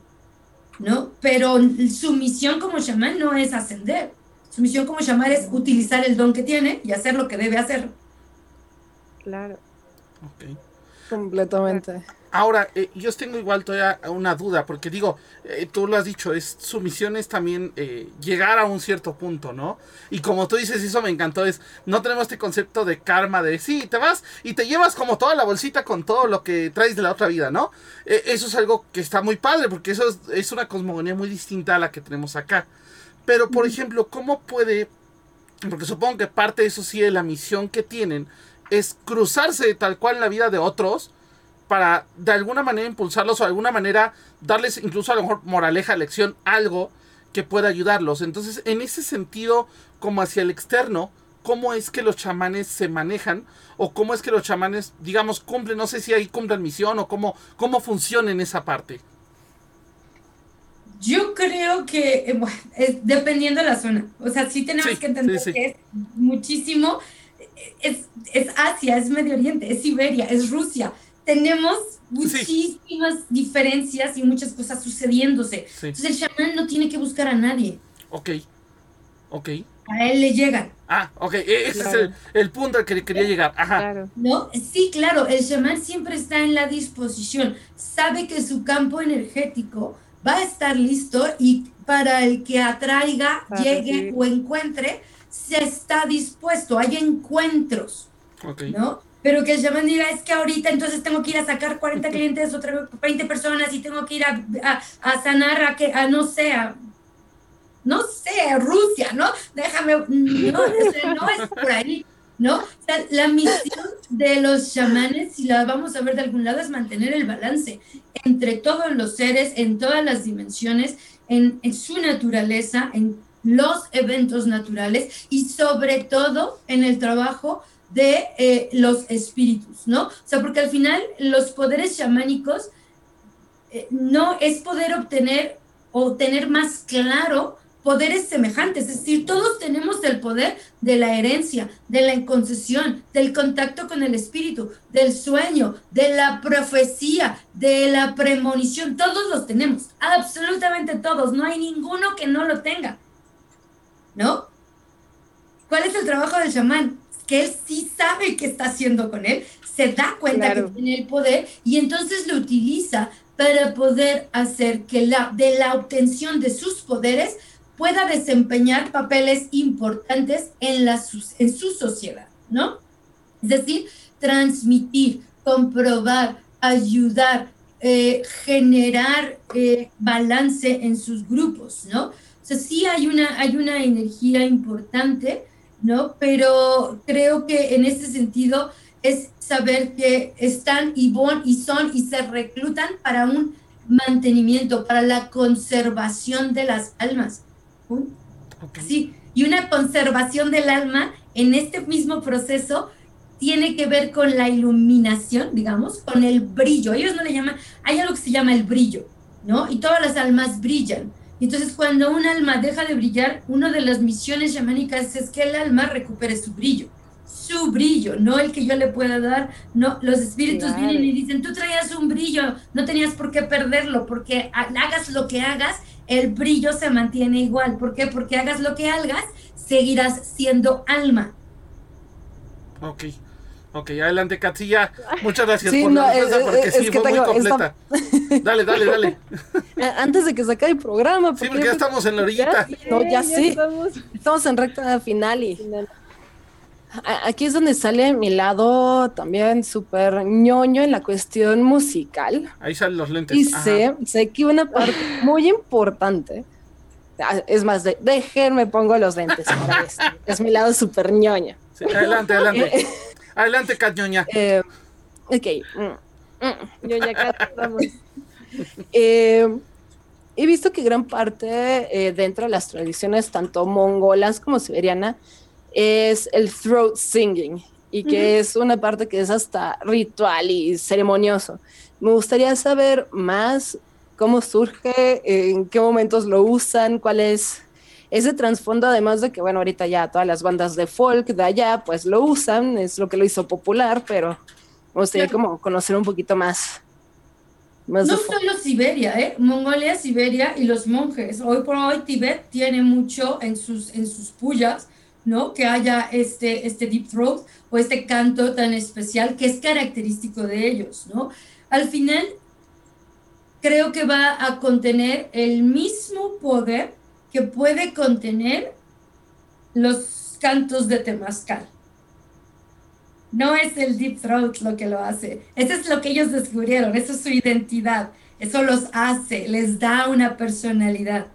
¿no? Pero su misión como chamán no es ascender. Su misión como chamán es utilizar el don que tiene y hacer lo que debe hacer. Claro. Completamente. Ahora, eh, yo tengo igual todavía una duda, porque digo, eh, tú lo has dicho, es, su misión es también eh, llegar a un cierto punto, ¿no? Y como tú dices, eso me encantó, es, no tenemos este concepto de karma, de sí, te vas y te llevas como toda la bolsita con todo lo que traes de la otra vida, ¿no? eso es algo que está muy padre, porque eso es, es una cosmogonía muy distinta a la que tenemos acá. Pero, por ejemplo, ¿cómo puede, porque supongo que parte de eso sí de la misión que tienen, es cruzarse tal cual en la vida de otros, para de alguna manera impulsarlos o de alguna manera darles incluso a lo mejor moraleja, lección, algo que pueda ayudarlos. Entonces, en ese sentido, como hacia el externo, ¿cómo es que los chamanes se manejan? ¿O cómo es que los chamanes, digamos, cumplen? No sé si ahí cumplen misión o cómo, cómo funciona en esa parte. Yo creo que, eh, es, dependiendo de la zona, o sea, sí tenemos que entender que es muchísimo, es, es Asia, es Medio Oriente, es Siberia, es Rusia, tenemos muchísimas diferencias y muchas cosas sucediéndose. Entonces el chamán no tiene que buscar a nadie. Ok, ok. A él le llegan. Ah, ok, e-, ese es el, punto al que quería llegar. Ajá. ¿No? Sí, claro, el chamán siempre está en la disposición, sabe que su campo energético va a estar listo y para el que atraiga, llegue o encuentre, se está dispuesto, hay encuentros. Okay. ¿No? Pero que el chamán diga, es que ahorita entonces tengo que ir a sacar 40 clientes, otra 20 personas y tengo que ir a, a, sanar a que, a no sé, a, no sé, Rusia, ¿no? Déjame, no, no es por ahí, ¿no? O sea, la misión de los chamanes, si la vamos a ver de algún lado, es mantener el balance entre todos los seres, en todas las dimensiones, en, en su naturaleza, en los eventos naturales y sobre todo en el trabajo de eh, los espíritus, ¿no? O sea, porque al final los poderes chamánicos eh, no es poder obtener o tener más claro poderes semejantes, es decir, todos tenemos el poder de la herencia, de la concesión, del contacto con el espíritu, del sueño, de la profecía, de la premonición, todos los tenemos, absolutamente todos, no hay ninguno que no lo tenga, ¿no? ¿Cuál es el trabajo del chamán? Que él sí sabe qué está haciendo con él, se da cuenta que tiene el poder y entonces lo utiliza para poder hacer que la, de la obtención de sus poderes pueda desempeñar papeles importantes en, la, en su sociedad, ¿no? Es decir, transmitir, comprobar, ayudar, eh, generar eh, balance en sus grupos, ¿no? O sea, sí hay una, hay una energía importante ¿no? Pero creo que en ese sentido es saber que están y, y son y se reclutan para un mantenimiento, para la conservación de las almas. Sí, y una conservación del alma en este mismo proceso tiene que ver con la iluminación, digamos, con el brillo. Ellos no le llaman, hay algo que se llama el brillo, ¿no? Y todas las almas brillan. Entonces, cuando un alma deja de brillar, una de las misiones chamánicas es que el alma recupere su brillo, su brillo, no el que yo le pueda dar. No, los espíritus vienen y dicen, tú traías un brillo, no tenías por qué perderlo, porque hagas lo que hagas, el brillo se mantiene igual. ¿Por qué? Porque hagas lo que hagas, seguirás siendo alma. Ok. Ok, adelante, Katsilla. Muchas gracias por la respuesta porque sí, fue muy completa. Dale, dale, dale. Antes de que se acabe el programa. sí, porque ya estamos en la orillita. no, ya, sí. Estamos... en recta final y. Aquí es donde sale mi lado también súper ñoño en la cuestión musical. Ahí salen los lentes. Y sé, sé que una parte muy importante. Ah, es más, de, déjenme pongo los lentes para esto. Es mi lado súper ñoño. Sí, adelante, adelante. Adelante, Cat eh, ok. Mm, mm. Ñoña Cat, vamos. Eh, he visto que gran parte eh, dentro de las tradiciones, tanto mongolas como siberiana, es el throat singing y que es una parte que es hasta ritual y ceremonioso. Me gustaría saber más cómo surge, en qué momentos lo usan, cuál es ese trasfondo, además de que, bueno, ahorita ya todas las bandas de folk de allá, pues lo usan, es lo que lo hizo popular, pero me gustaría como conocer un poquito más. no solo Siberia, ¿eh? Mongolia, Siberia y los monjes. Hoy por hoy Tibet tiene mucho en sus, en sus pullas, ¿no? Que haya este, este deep throat o este canto tan especial que es característico de ellos, ¿no? Al final, creo que va a contener el mismo poder que puede contener los cantos de temazcal. No es el deep throat lo que lo hace, eso es lo que ellos descubrieron, eso es su identidad, eso los hace, les da una personalidad,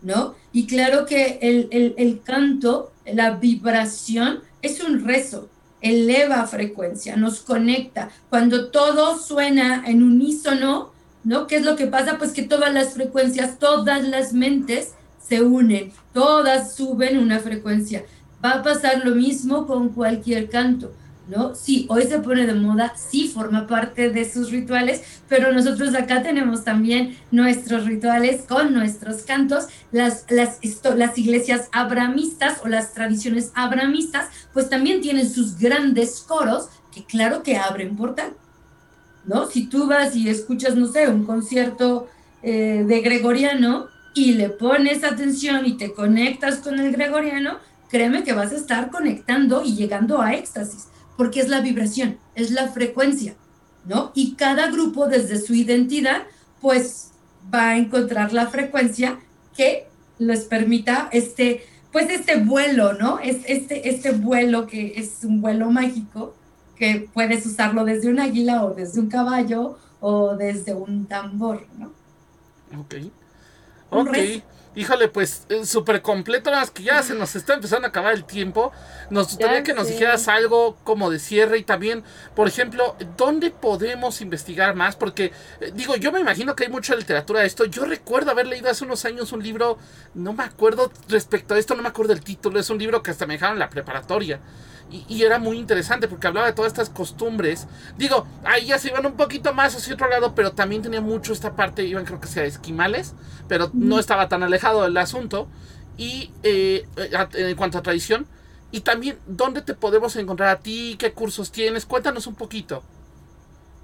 ¿no? Y claro que el, el, el canto, la vibración, es un rezo, eleva frecuencia, nos conecta. Cuando todo suena en unísono, ¿no? ¿Qué es lo que pasa? Pues que todas las frecuencias, todas las mentes se unen, todas suben una frecuencia. Va a pasar lo mismo con cualquier canto, ¿no? Sí, hoy se pone de moda, sí forma parte de sus rituales, pero nosotros acá tenemos también nuestros rituales con nuestros cantos. Las, las, las iglesias abramistas o las tradiciones abramistas, pues también tienen sus grandes coros que claro que abren portal, ¿no? Si tú vas y escuchas, no sé, un concierto eh, de gregoriano, y le pones atención y te conectas con el gregoriano, créeme que vas a estar conectando y llegando a éxtasis, porque es la vibración, es la frecuencia, ¿no? Y cada grupo desde su identidad, pues va a encontrar la frecuencia que les permita este, pues este vuelo, ¿no? Es este, este vuelo que es un vuelo mágico, que puedes usarlo desde un águila o desde un caballo o desde un tambor, ¿no? Ok. Ok. Híjole, pues eh, súper completo, nada más que ya se nos está empezando a acabar el tiempo. Nos gustaría que nos dijeras algo como de cierre y también, por ejemplo, ¿dónde podemos investigar más? Porque, eh, digo, yo me imagino que hay mucha literatura de esto. Yo recuerdo haber leído hace unos años un libro, no me acuerdo respecto a esto, no me acuerdo el título, es un libro que hasta me dejaron en la preparatoria. Y, era muy interesante porque hablaba de todas estas costumbres. Digo, ahí ya se iban un poquito más hacia otro lado, pero también tenía mucho esta parte, iban creo que sea esquimales, pero no estaba tan alejado del asunto. Y eh, en cuanto a tradición, y también, ¿dónde te podemos encontrar a ti? ¿Qué cursos tienes? Cuéntanos un poquito.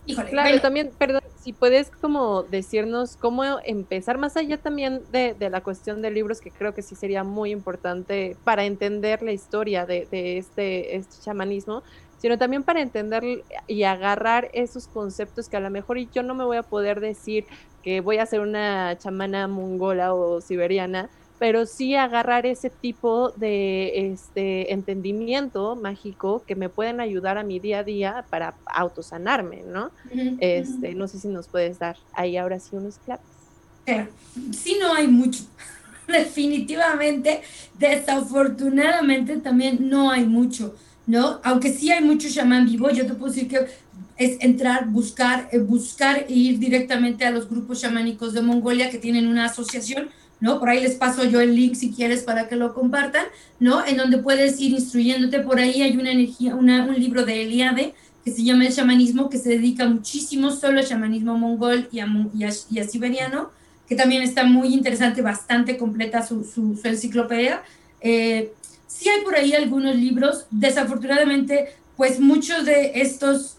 Híjole, claro, también, perdón, si puedes como decirnos cómo empezar más allá también de, la cuestión de libros, que creo que sí sería muy importante para entender la historia de, este, este chamanismo, sino también para entender y agarrar esos conceptos que a lo mejor yo no me voy a poder decir que voy a ser una chamana mongola o siberiana, pero sí agarrar ese tipo de este entendimiento mágico que me pueden ayudar a mi día a día para autosanarme, ¿no? este, no sé si nos puedes dar ahí ahora sí unos claps. Sí, no hay mucho. Definitivamente, desafortunadamente también no hay mucho, ¿no? Aunque sí hay mucho chamán vivo, yo te puedo decir que es entrar, buscar, eh, buscar e ir directamente a los grupos chamánicos de Mongolia que tienen una asociación ¿no? Por ahí les paso yo el link si quieres para que lo compartan, ¿no? En donde puedes ir instruyéndote. Por ahí hay una energía, una, un libro de Eliade que se llama El chamanismo, que se dedica muchísimo solo al chamanismo mongol y a, y siberiano, que también está muy interesante, bastante completa su, su, enciclopedia. Eh, sí hay por ahí algunos libros, desafortunadamente, pues muchos de estos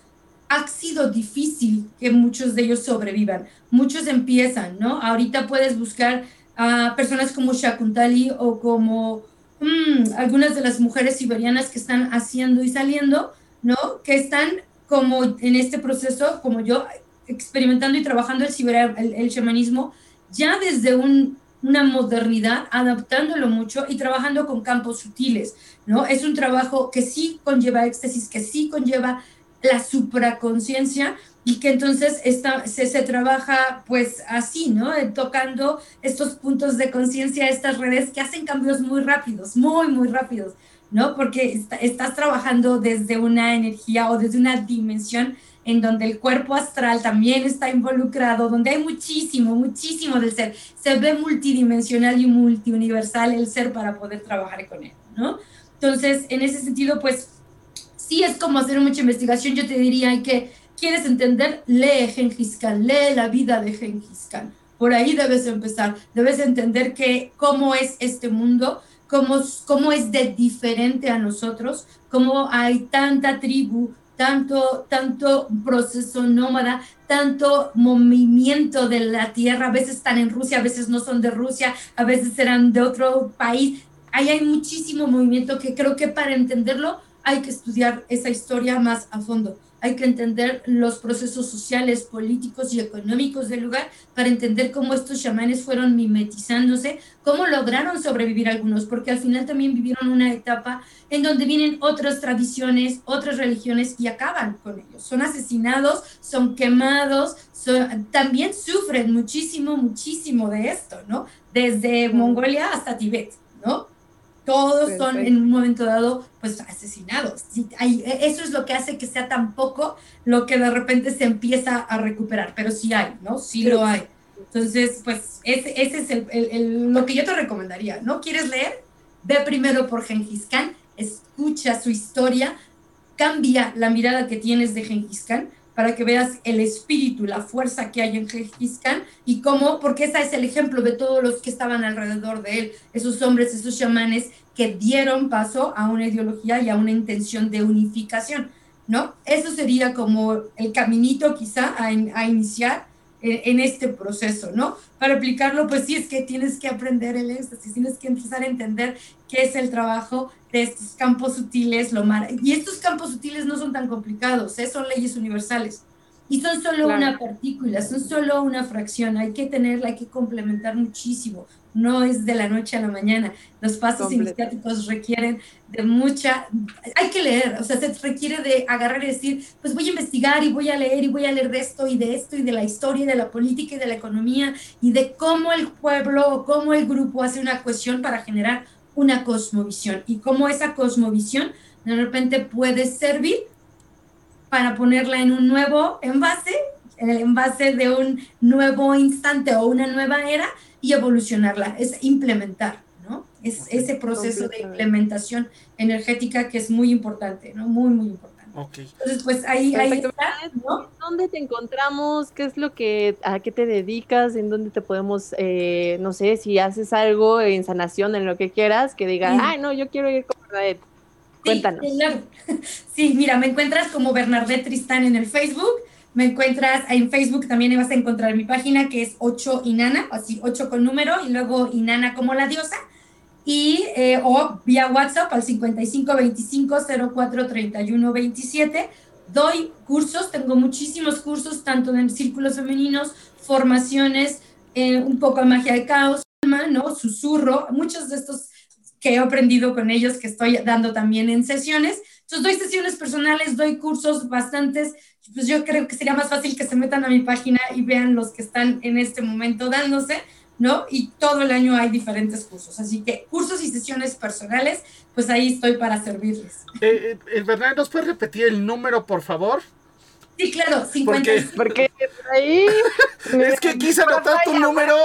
ha sido difícil que muchos de ellos sobrevivan. Muchos empiezan, ¿no? Ahorita puedes buscar a personas como Shakuntali o como mm, algunas de las mujeres siberianas que están haciendo y saliendo, ¿no? Que están como en este proceso, como yo, experimentando y trabajando el, ciber, el, shamanismo, ya desde una modernidad, adaptándolo mucho y trabajando con campos sutiles, ¿no? Es un trabajo que sí conlleva éxtasis, que sí conlleva la supraconciencia y que entonces esta, se, se, trabaja pues así, ¿no? Eh, tocando estos puntos de conciencia, estas redes que hacen cambios muy rápidos, muy, muy rápidos, ¿no? Porque estás trabajando desde una energía o desde una dimensión en donde el cuerpo astral también está involucrado, donde hay muchísimo, muchísimo del ser. Se ve multidimensional y multiuniversal el ser para poder trabajar con él, ¿no? Entonces, en ese sentido, pues sí es como hacer mucha investigación, yo te diría que quieres entender, lee Gengis Khan, lee la vida de Gengis Khan. Por ahí debes empezar, debes entender que cómo es este mundo, cómo, cómo es de diferente a nosotros, cómo hay tanta tribu, tanto, tanto proceso nómada, tanto movimiento de la tierra, a veces están en Rusia, a veces no son de Rusia, a veces serán de otro país. Ahí hay muchísimo movimiento que creo que para entenderlo hay que estudiar esa historia más a fondo. Hay que entender los procesos sociales, políticos y económicos del lugar para entender cómo estos chamanes fueron mimetizándose, cómo lograron sobrevivir algunos, porque al final también vivieron una etapa en donde vienen otras tradiciones, otras religiones y acaban con ellos. Son asesinados, son quemados, también sufren muchísimo, muchísimo de esto, ¿no? Desde Mongolia hasta Tibet, ¿no? Todos son en un momento dado pues asesinados. E, eso es lo que hace que sea tan poco lo que de repente se empieza a recuperar, pero sí hay, ¿no? Sí lo hay. Entonces, pues ese, es el, lo que yo te recomendaría. ¿No quieres leer? Ve primero por Gengis Khan, escucha su historia, cambia la mirada que tienes de Gengis Khan para que veas el espíritu, la fuerza que hay en Gengis Khan y cómo, porque ese es el ejemplo de todos los que estaban alrededor de él, esos hombres, esos chamanes que dieron paso a una ideología y a una intención de unificación, ¿no? Eso sería como el caminito quizá a, iniciar en este proceso, ¿no? Para aplicarlo, pues sí es que tienes que aprender el éxtasis, tienes que empezar a entender qué es el trabajo de estos campos sutiles, lo mar y estos campos sutiles no son tan complicados, ¿eh? son leyes universales y son solo una partícula, son solo una fracción, hay que tenerla, hay que complementar muchísimo, no es de la noche a la mañana. Los pasos iniciáticos requieren de mucha, hay que leer, o sea, se requiere de agarrar y decir, pues voy a investigar y voy a leer y voy a leer de esto y de esto y de la historia y de la política y de la economía y de cómo el pueblo o cómo el grupo hace una cuestión para generar una cosmovisión y cómo esa cosmovisión de repente puede servir para ponerla en un nuevo envase, en el envase de un nuevo instante o una nueva era y evolucionarla, es implementar, ¿no? Es ese proceso de implementación energética que es muy importante, ¿no? Muy, muy importante. Okay. Entonces, pues ahí, ahí está, ¿no? ¿Dónde te encontramos? ¿Qué es lo que, a qué te dedicas? ¿En dónde te podemos, eh, no sé, si haces algo en sanación, en lo que quieras, que digas, ay, no, yo quiero ir con Bernadette? Cuéntanos. Sí, sí, mira, me encuentras como Bernadette Tristán en el Facebook me encuentras en Facebook, también vas a encontrar mi página que es 8 Inana, así 8 con número y luego Inana como la diosa. Y eh, o vía WhatsApp al 5525 04 31 27. Doy cursos, tengo muchísimos cursos, tanto en círculos femeninos, formaciones, eh, un poco de magia de caos, ¿no? Susurro, muchos de estos que he aprendido con ellos, que estoy dando también en sesiones. Entonces doy sesiones personales, doy cursos bastantes pues yo creo que sería más fácil que se metan a mi página y vean los que están en este momento dándose, ¿no? Y todo el año hay diferentes cursos, así que cursos y sesiones personales, pues ahí estoy para servirles. Eh, eh ¿nos puedes repetir el número, por favor? Sí, claro, 55. Porque ahí. es que quise anotar tu número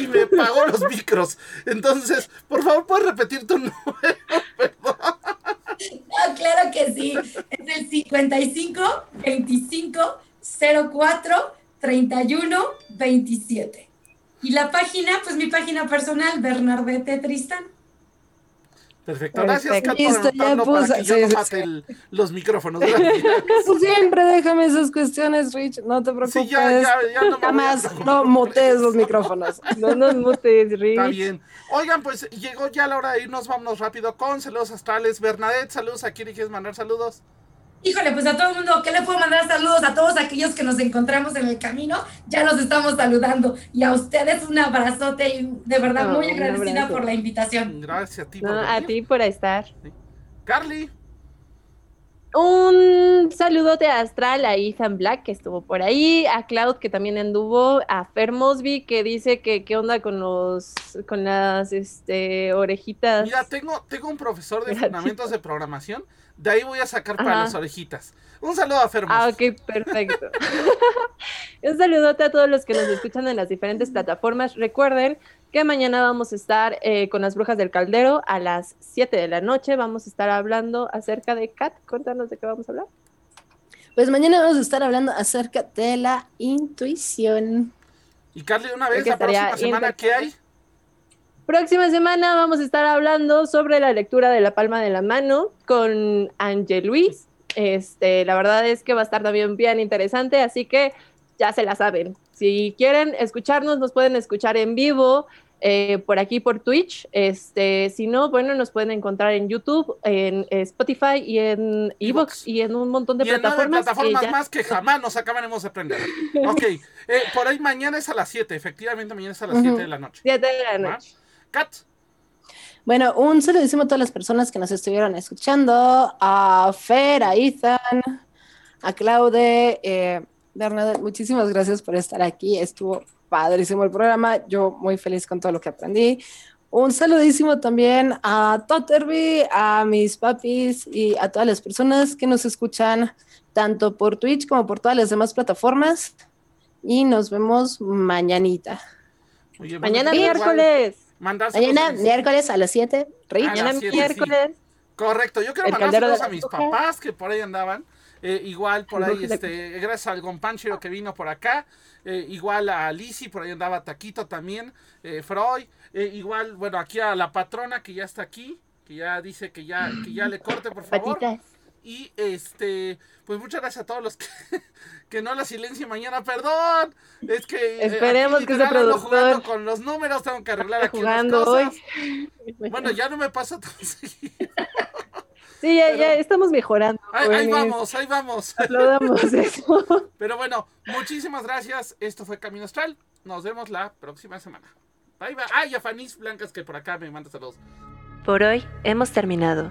y me pagó los micros. Entonces, por favor, ¿puedes repetir tu número? Perdón. No, claro que sí. Es el 55 25 04 31 27. Y la página, pues mi página personal, Bernardete Tristán. Perfecto, gracias Kat por ya para que yo no mate los micrófonos. Siempre déjame esas cuestiones, Rich, no te preocupes. Sí, ya, ya, ya no Jamás no mutes los micrófonos. No nos mutes, Rich. Está bien. Oigan, pues llegó ya la hora de irnos, vámonos rápido con saludos astrales. Bernadette, saludos, ¿a quién quieres mandar saludos? Híjole, pues a todo el mundo, ¿qué le puedo mandar saludos a todos aquellos que nos encontramos en el camino? Ya los estamos saludando. Y a ustedes un abrazote y de verdad muy agradecida por la invitación. Gracias a ti. por a ti por estar. Carly. Un saludote astral a Ethan Black, que estuvo por ahí, a Cloud, que también anduvo, a Fer Mosby, que dice que qué onda con los con las este, orejitas. Mira, tengo, tengo un profesor de fundamentos de programación de ahí voy a sacar para las orejitas. Un saludo a Fermos. Ah, ok, perfecto. Un saludote a todos los que nos escuchan en las diferentes plataformas. Recuerden que mañana vamos a estar eh, con las brujas del caldero a las 7 de la noche. Vamos a estar hablando acerca de Cat. Cuéntanos de qué vamos a hablar. Pues mañana vamos a estar hablando acerca de la intuición. Y Carly, una vez, la próxima semana, ¿qué hay? Próxima semana vamos a estar hablando sobre la lectura de la palma de la mano con Ángel Luis. Este, la verdad es que va a estar también bien interesante, así que ya se la saben. Si quieren escucharnos, nos pueden escuchar en vivo eh, por aquí por Twitch. Este, si no, bueno, nos pueden encontrar en YouTube, en Spotify y en Evox y en un montón de plataformas. plataformas más que jamás nos acabaremos de aprender. ok, eh, por ahí mañana es a las 7, efectivamente mañana es a las 7 de la noche. 7 de la noche. Kat. Bueno, un saludísimo a todas las personas que nos estuvieron escuchando, a Fer, a Ethan, a Claude, eh, Bernadette, muchísimas gracias por estar aquí, estuvo padrísimo el programa, yo muy feliz con todo lo que aprendí. Un saludísimo también a Totterby, a mis papis y a todas las personas que nos escuchan tanto por Twitch como por todas las demás plataformas. Y nos vemos mañanita. Mañana miércoles. Mañana, miércoles a las 7. Mañana miércoles. Correcto, yo quiero mandar saludos a mis papás que por ahí andaban. Eh, igual por ahí, este, gracias al Gompanchero que vino por acá. Eh, igual a Lisi, por ahí andaba Taquito también. Eh, Freud. igual, bueno, aquí a la patrona que ya está aquí. Que ya dice que ya, que ya le corte, por favor. Y este, pues muchas gracias a todos los que, que no la silencie mañana, perdón. Es que eh, esperemos que se productor con los números, tengo que arreglar aquí jugando cosas. Bueno, ya no me pasa tan seguido. Sí, ya, ya estamos mejorando. Ahí, vamos, ahí vamos. Aplaudamos eso. Pero bueno, muchísimas gracias. Esto fue Camino Astral. Nos vemos la próxima semana. Bye, bye. Ay, a Fanis Blancas que por acá me manda saludos. Por hoy hemos terminado.